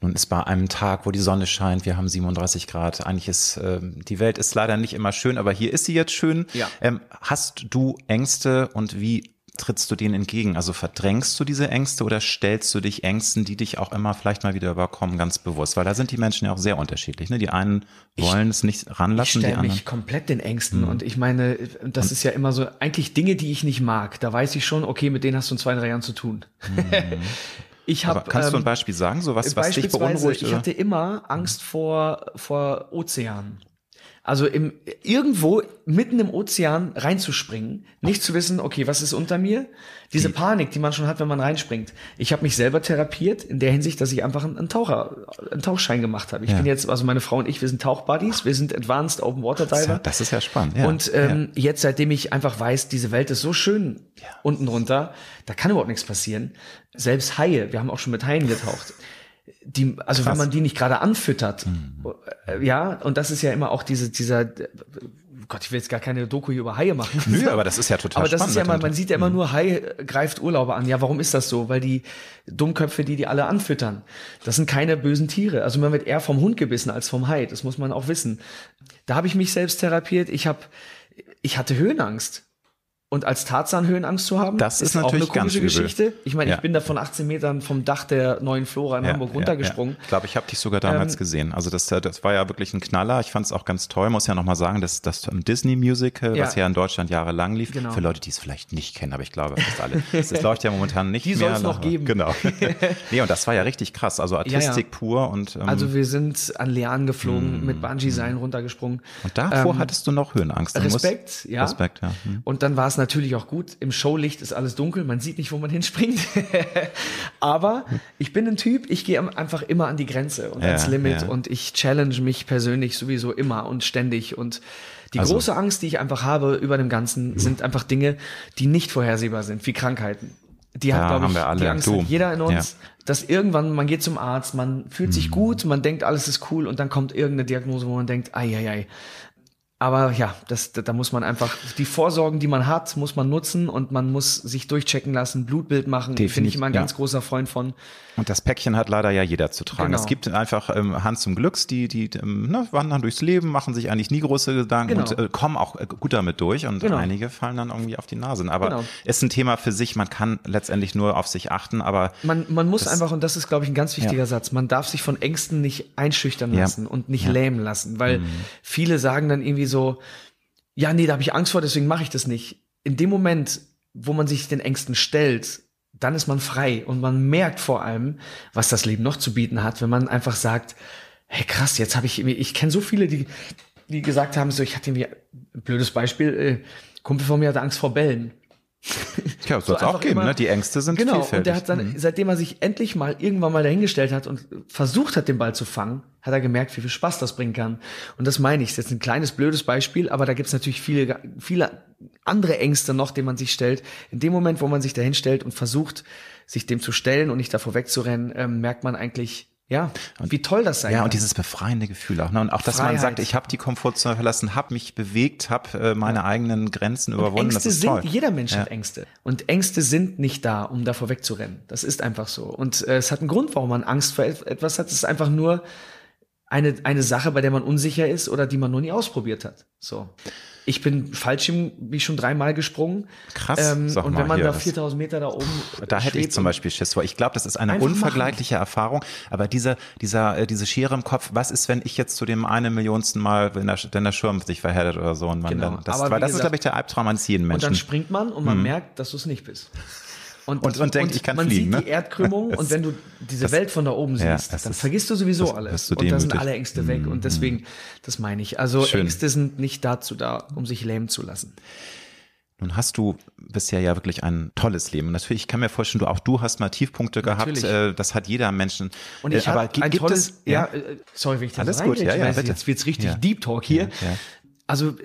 Nun ist bei einem Tag, wo die Sonne scheint, wir haben 37 Grad. Eigentlich ist ähm, die Welt ist leider nicht immer schön, aber hier ist sie jetzt schön. Ja. Ähm, hast du Ängste und wie trittst du denen entgegen? Also verdrängst du diese Ängste oder stellst du dich Ängsten, die dich auch immer vielleicht mal wieder überkommen, ganz bewusst? Weil da sind die Menschen ja auch sehr unterschiedlich. Ne? Die einen wollen es nicht Ich ranlassen, die stelle anderen. mich komplett den Ängsten und ich meine, das ist ja immer so, eigentlich Dinge, die ich nicht mag, da weiß ich schon, okay, mit denen hast du in zwei, drei Jahren zu tun. ich habe aber kannst du ein Beispiel sagen, so was, was dich beunruhigt? ich hatte immer Angst vor, vor Ozean. Also im, irgendwo mitten im Ozean reinzuspringen, nicht zu wissen, okay, was ist unter mir? Diese Panik, die man schon hat, wenn man reinspringt. Ich habe mich selber therapiert in der Hinsicht, dass ich einfach einen, Taucher, einen Tauchschein gemacht habe. Ich Ja. bin jetzt, also meine Frau und ich, wir sind Tauchbuddies, wir sind Advanced Open Water das, ist ja, Diver. das ist ja spannend. Ja. Und ähm, jetzt, seitdem ich einfach weiß, diese Welt ist so schön unten runter, da kann überhaupt nichts passieren. Selbst Haie, wir haben auch schon mit Haien getaucht. Die, also Krass. wenn man die nicht gerade anfüttert, äh, ja, und das ist ja immer auch diese, dieser, äh, Gott, ich will jetzt gar keine Doku hier über Haie machen. Nö, aber das ist ja total Aber das ist ja mal, man sieht ja immer nur, Hai greift Urlauber an. Ja, warum ist das so? Weil die Dummköpfe, die die alle anfüttern, das sind keine bösen Tiere. Also man wird eher vom Hund gebissen als vom Hai. Das muss man auch wissen. Da habe ich mich selbst therapiert. Ich habe, ich hatte Höhenangst. Und als Tarzan Höhenangst zu haben, Das ist auch natürlich eine komische ganz übel. Geschichte. Ich meine, Ja. ich bin da von 18 Metern vom Dach der neuen Flora in Ja, Hamburg runtergesprungen. Ja. Ich glaube, ich habe dich sogar damals Ähm, gesehen. Also das, das war ja wirklich ein Knaller. Ich fand es auch ganz toll. Muss ja nochmal sagen, dass das Disney-Musical, was Ja. in Deutschland jahrelang lief, Genau. für Leute, die es vielleicht nicht kennen, aber ich glaube fast alle. Das läuft ja momentan nicht Die mehr. soll's noch geben. Genau. nee, und das war ja richtig krass. Also Artistik pur und ähm, Also wir sind an Lianen geflogen, Mhm. mit Bungee-Seilen runtergesprungen. und davor ähm, hattest du noch Höhenangst. Du musst- Respekt, ja. Respekt, ja. Hm. Und dann war es natürlich auch gut. Im Showlicht ist alles dunkel, man sieht nicht, wo man hinspringt. Aber ich bin ein Typ, ich gehe einfach immer an die Grenze und Ja, ans Limit ja. und ich challenge mich persönlich sowieso immer und ständig. Und die Also- große Angst, die ich einfach habe über dem Ganzen, sind einfach Dinge, die nicht vorhersehbar sind, wie Krankheiten. Die Ja, hat, glaube haben ich, wir alle. die Angst hat jeder in uns, Ja. dass irgendwann, man geht zum Arzt, man fühlt sich Mhm. gut, man denkt, alles ist cool und dann kommt irgendeine Diagnose, wo man denkt, ei, ei, ei. Aber ja, das, da muss man einfach, die Vorsorgen, die man hat, muss man nutzen und man muss sich durchchecken lassen, Blutbild machen. Finde ich immer ein ganz großer Freund von. Und das Päckchen hat leider ja jeder zu tragen. Genau. Es gibt einfach ähm, Hand zum Glücks, die, die ähm, ne, wandern durchs Leben, machen sich eigentlich nie große Gedanken genau. und äh, kommen auch äh, gut damit durch. Und genau. einige fallen dann irgendwie auf die Nase. Aber genau. ist ein Thema für sich, man kann letztendlich nur auf sich achten, aber. Man, man muss das, einfach, und das ist, glaube ich, ein ganz wichtiger ja. Satz, man darf sich von Ängsten nicht einschüchtern lassen ja. und nicht ja. lähmen lassen. Weil mhm. viele sagen dann irgendwie so, ja, nee, da habe ich Angst vor, deswegen mache ich das nicht. In dem Moment, wo man sich den Ängsten stellt, dann ist man frei und man merkt vor allem, was das Leben noch zu bieten hat, wenn man einfach sagt, hey krass, jetzt habe ich, ich kenne so viele, die, die gesagt haben, so ich hatte ein blödes Beispiel, äh, Kumpel von mir hatte Angst vor Bällen. Ja, soll es so auch geben, immer, ne? Die Ängste sind genau, vielfältig. und der hat dann, mhm. seitdem er sich endlich mal irgendwann mal dahingestellt hat und versucht hat, den Ball zu fangen, hat er gemerkt, wie viel Spaß das bringen kann. Und das meine ich. Das ist jetzt ein kleines, blödes Beispiel, aber da gibt es natürlich viele, viele andere Ängste noch, denen man sich stellt. In dem Moment, wo man sich dahinstellt und versucht, sich dem zu stellen und nicht davor wegzurennen, ähm, merkt man eigentlich, ja, und wie toll das sein Ja, kann. und dieses befreiende Gefühl auch. Ne? Und auch, dass Freiheit. man sagt, ich habe die Komfortzone verlassen, habe mich bewegt, habe äh, meine ja. eigenen Grenzen überwunden. Und Ängste das ist sind, toll. jeder Mensch ja. hat Ängste. Und Ängste sind nicht da, um davor wegzurennen. Das ist einfach so. Und äh, es hat einen Grund, warum man Angst vor etwas hat. Es ist einfach nur eine, eine Sache, bei der man unsicher ist oder die man noch nie ausprobiert hat. So. Ich bin Fallschirm, wie schon dreimal gesprungen. Krass. Ähm, und wenn man da 4000 Meter da oben. Da hätte ich zum Beispiel Schiss vor. Ich glaube, das ist eine unvergleichliche machen. Erfahrung. Aber dieser, dieser, äh, diese Schere im Kopf, was ist, wenn ich jetzt zu dem eine Millionsten Mal, wenn der, wenn der Schirm sich verhärtet oder so und man genau. dann, das, weil das gesagt, ist, glaube ich, der Albtraum eines jeden Menschen. Und dann springt man und man hm. merkt, dass du es nicht bist. Und, und, und denkt, ich kann man fliegen. Man sieht ne? die Erdkrümmung und wenn du diese das, Welt von da oben siehst, ja, dann vergisst du sowieso das, alles. Du und da sind alle Ängste weg. Und mhm. deswegen, das meine ich. Also Schön. Ängste sind nicht dazu da, um sich lähmen zu lassen. Nun hast du bisher ja wirklich ein tolles Leben. Und natürlich, ich kann mir vorstellen, du auch du hast mal Tiefpunkte gehabt. Äh, das hat jeder Menschen. Und ich äh, aber ein gibt tolles, es, ja, ja, äh, sorry, wenn ich das Alles gut, ja, ja, bitte. Jetzt wird's richtig ja. Deep Talk hier. Ja, also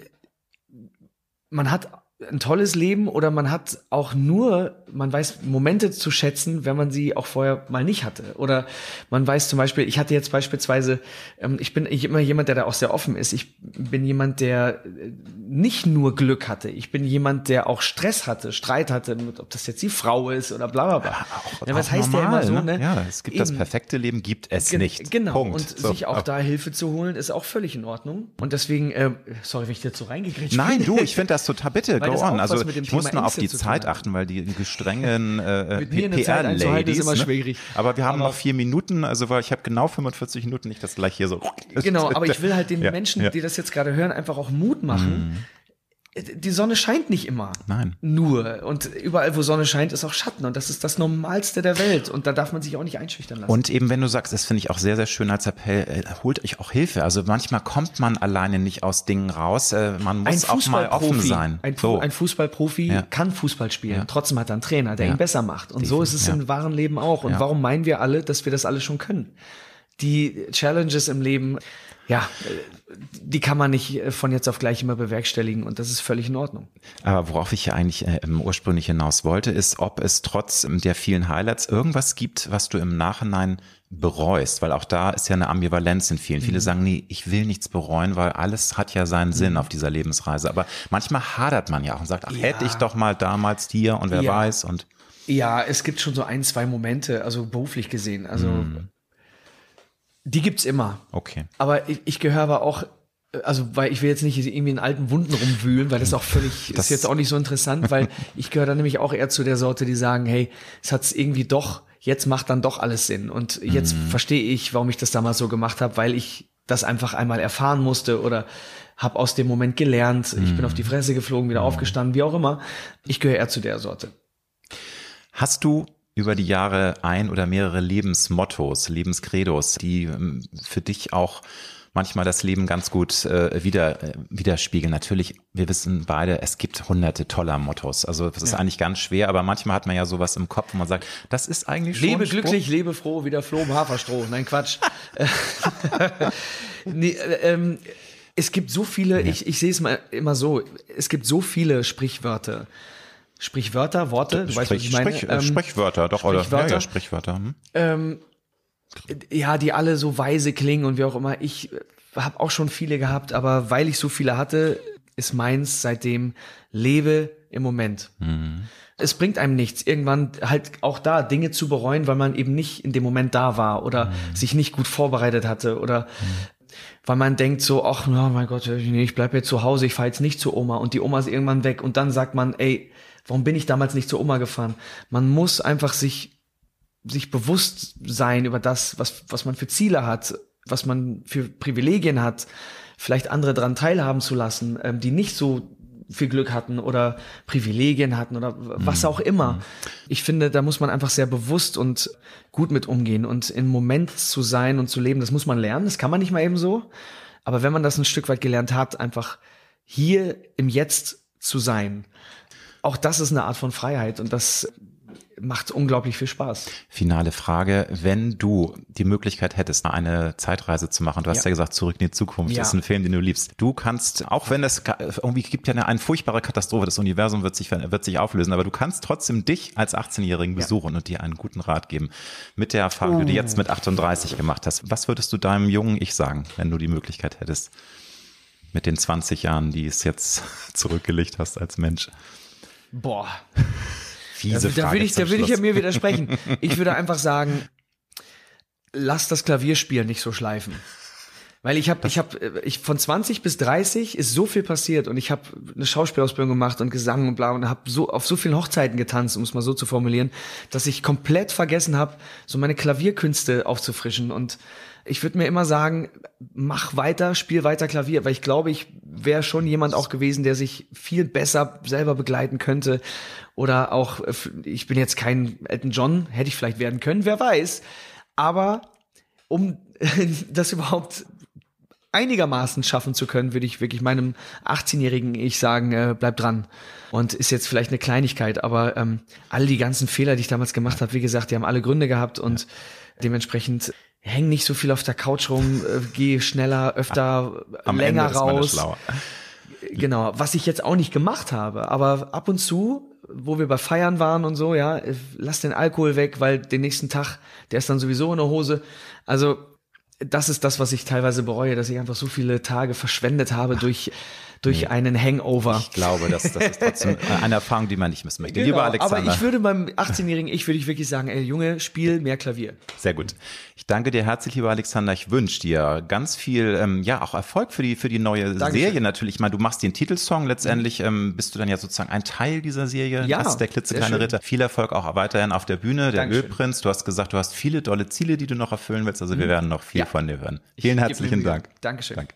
man hat ein tolles Leben oder man hat auch nur, man weiß Momente zu schätzen, wenn man sie auch vorher mal nicht hatte. Oder man weiß zum Beispiel, ich hatte jetzt beispielsweise, ähm, ich bin immer jemand, der da auch sehr offen ist. Ich bin jemand, der äh, nicht nur Glück hatte. Ich bin jemand, der auch Stress hatte, Streit hatte, ob das jetzt die Frau ist oder bla bla bla. Ja, auch, ja, was heißt normal, ja immer so, ne? Ja, es gibt Eben. das perfekte Leben, gibt es Ge nicht. Genau. Punkt. Und so. sich auch da Hilfe zu holen, ist auch völlig in Ordnung. Und deswegen, äh, sorry, wenn ich dir so reingekriegt Nein, du, ich finde das total bitte go on. Also ich muss nur auf die Zeit achten, weil die gestrengen äh, PR-Ladies. ist immer ne? Aber wir haben aber noch vier Minuten, also weil ich habe genau 45 Minuten, nicht das gleich hier so. Genau, aber ich will halt den ja, Menschen, ja. die das jetzt gerade hören, einfach auch Mut machen. Die Sonne scheint nicht immer. Nein. Nur. Und überall, wo Sonne scheint, ist auch Schatten. Und das ist das Normalste der Welt. Und da darf man sich auch nicht einschüchtern lassen. Und eben, wenn du sagst, das finde ich auch sehr, sehr schön als Appell, äh, holt euch auch Hilfe. Also manchmal kommt man alleine nicht aus Dingen raus. Äh, man muss auch mal offen sein. Ein, so. ein Fußballprofi ja. kann Fußball spielen. Ja. Trotzdem hat er einen Trainer, der ja. ihn besser macht. Und Definitiv. so ist es im wahren Leben auch. Und warum meinen wir alle, dass wir das alle schon können? Die Challenges im Leben, ja, die kann man nicht äh, von jetzt auf gleich immer bewerkstelligen und das ist völlig in Ordnung. Aber worauf ich ja eigentlich äh, ursprünglich hinaus wollte, ist, ob es trotz der vielen Highlights irgendwas gibt, was du im Nachhinein bereust, weil auch da ist ja eine Ambivalenz in vielen. Mhm. Viele sagen, nee, ich will nichts bereuen, weil alles hat ja seinen Sinn mhm. auf dieser Lebensreise. Aber manchmal hadert man ja auch und sagt, ach, ja. hätte ich doch mal damals hier und wer ja. weiß und ja, es gibt schon so ein, zwei Momente, also beruflich gesehen. Also mhm. Die gibt's immer. Okay. Aber ich, ich gehöre aber auch, also weil ich will jetzt nicht irgendwie in alten Wunden rumwühlen, weil das auch völlig das ist jetzt auch nicht so interessant, weil ich gehöre da nämlich auch eher zu der Sorte, die sagen, hey, es hat's irgendwie doch, jetzt macht dann doch alles Sinn und jetzt mhm. verstehe ich, warum ich das damals so gemacht habe, weil ich das einfach einmal erfahren musste oder habe aus dem Moment gelernt. Ich bin auf die mhm. Fresse geflogen, wieder mhm. aufgestanden, wie auch immer. Ich gehöre eher zu der Sorte. Hast du über die Jahre ein oder mehrere Lebensmottos, Lebenskredos, die ähm, für dich auch manchmal das Leben ganz gut äh, wieder, äh, widerspiegeln. Natürlich, wir wissen beide, es gibt hunderte toller Mottos. Also das ist ja. eigentlich ganz schwer, aber manchmal hat man ja sowas im Kopf, wo man sagt, das ist eigentlich schon Lebe glücklich, lebe froh, wieder Floh im Haferstroh. Nein, Quatsch. nee, äh, ähm, es gibt so viele, ja. ich, ich sehe es mal immer so, es gibt so viele Sprichwörter Sprichwörter, Worte, du weißt, was ich meine. Sprich, äh, ähm, Sprichwörter, doch, Sprichwörter, oder? Ja, ja, Sprichwörter. Hm. Ähm, ja, die alle so weise klingen und wie auch immer. Ich habe auch schon viele gehabt, aber weil ich so viele hatte, ist meins seitdem lebe im Moment. Mhm. Es bringt einem nichts, irgendwann halt auch da Dinge zu bereuen, weil man eben nicht in dem Moment da war oder mhm. sich nicht gut vorbereitet hatte oder mhm. weil man denkt so, ach, oh mein Gott, nee, ich bleib jetzt zu Hause, ich fahre jetzt nicht zu Oma und die Oma ist irgendwann weg und dann sagt man, ey, warum bin ich damals nicht zu Oma gefahren? Man muss einfach sich sich bewusst sein über das, was, was man für Ziele hat, was man für Privilegien hat, vielleicht andere daran teilhaben zu lassen, ähm, die nicht so viel Glück hatten oder Privilegien hatten oder was mhm. auch immer. Mhm. Ich finde, da muss man einfach sehr bewusst und gut mit umgehen und im Moment zu sein und zu leben, das muss man lernen, das kann man nicht mal eben so. Aber wenn man das ein Stück weit gelernt hat, einfach hier im Jetzt zu sein, auch das ist eine Art von Freiheit und das macht unglaublich viel Spaß. Finale Frage, wenn du die Möglichkeit hättest, eine Zeitreise zu machen, du hast ja, ja gesagt, zurück in die Zukunft, ja. ist ein Film, den du liebst. Du kannst, auch wenn es irgendwie gibt ja eine, eine furchtbare Katastrophe, das Universum wird sich, wird sich auflösen, aber du kannst trotzdem dich als 18-Jährigen besuchen ja. und dir einen guten Rat geben. Mit der Erfahrung, oh. die du jetzt mit 38 gemacht hast. Was würdest du deinem jungen Ich sagen, wenn du die Möglichkeit hättest? Mit den 20 Jahren, die es jetzt zurückgelegt hast als Mensch. Boah. Fiese da, da will ich, da will ich ja mir widersprechen. Ich würde einfach sagen, lass das Klavierspiel nicht so schleifen. Weil ich habe, ich habe, ich von 20 bis 30 ist so viel passiert und ich habe eine Schauspielausbildung gemacht und Gesang und bla und habe so auf so vielen Hochzeiten getanzt, um es mal so zu formulieren, dass ich komplett vergessen habe, so meine Klavierkünste aufzufrischen und ich würde mir immer sagen, mach weiter, spiel weiter Klavier, weil ich glaube, ich wäre schon jemand auch gewesen, der sich viel besser selber begleiten könnte. Oder auch, ich bin jetzt kein Elton John, hätte ich vielleicht werden können, wer weiß. Aber um das überhaupt einigermaßen schaffen zu können, würde ich wirklich meinem 18-jährigen Ich sagen, äh, bleib dran. Und ist jetzt vielleicht eine Kleinigkeit, aber ähm, all die ganzen Fehler, die ich damals gemacht habe, wie gesagt, die haben alle Gründe gehabt und dementsprechend häng nicht so viel auf der Couch rum, äh, geh schneller, öfter, Am länger raus. Genau, was ich jetzt auch nicht gemacht habe, aber ab und zu, wo wir bei Feiern waren und so, ja, lass den Alkohol weg, weil den nächsten Tag, der ist dann sowieso in der Hose. Also das ist das, was ich teilweise bereue, dass ich einfach so viele Tage verschwendet habe durch durch nee. einen Hangover. Ich glaube, das, das ist trotzdem eine Erfahrung, die man nicht missen möchte. Genau, Lieber Alexander. Aber ich würde beim 18-jährigen Ich würde ich wirklich sagen, ey Junge, spiel mehr Klavier. Sehr gut. Ich danke dir herzlich, lieber Alexander. Ich wünsche dir ganz viel, ähm, ja, auch Erfolg für die für die neue Dankeschön. Serie natürlich. Ich meine, du machst den Titelsong. Letztendlich ähm, bist du dann ja sozusagen ein Teil dieser Serie. Ja, das ist der klitzekleine Ritter. Viel Erfolg auch weiterhin auf der Bühne, der Dankeschön. Ölprinz. Du hast gesagt, du hast viele tolle Ziele, die du noch erfüllen willst. Also wir mhm. werden noch viel ja. von dir hören. Vielen herzlichen Dank. Dankeschön. Danke.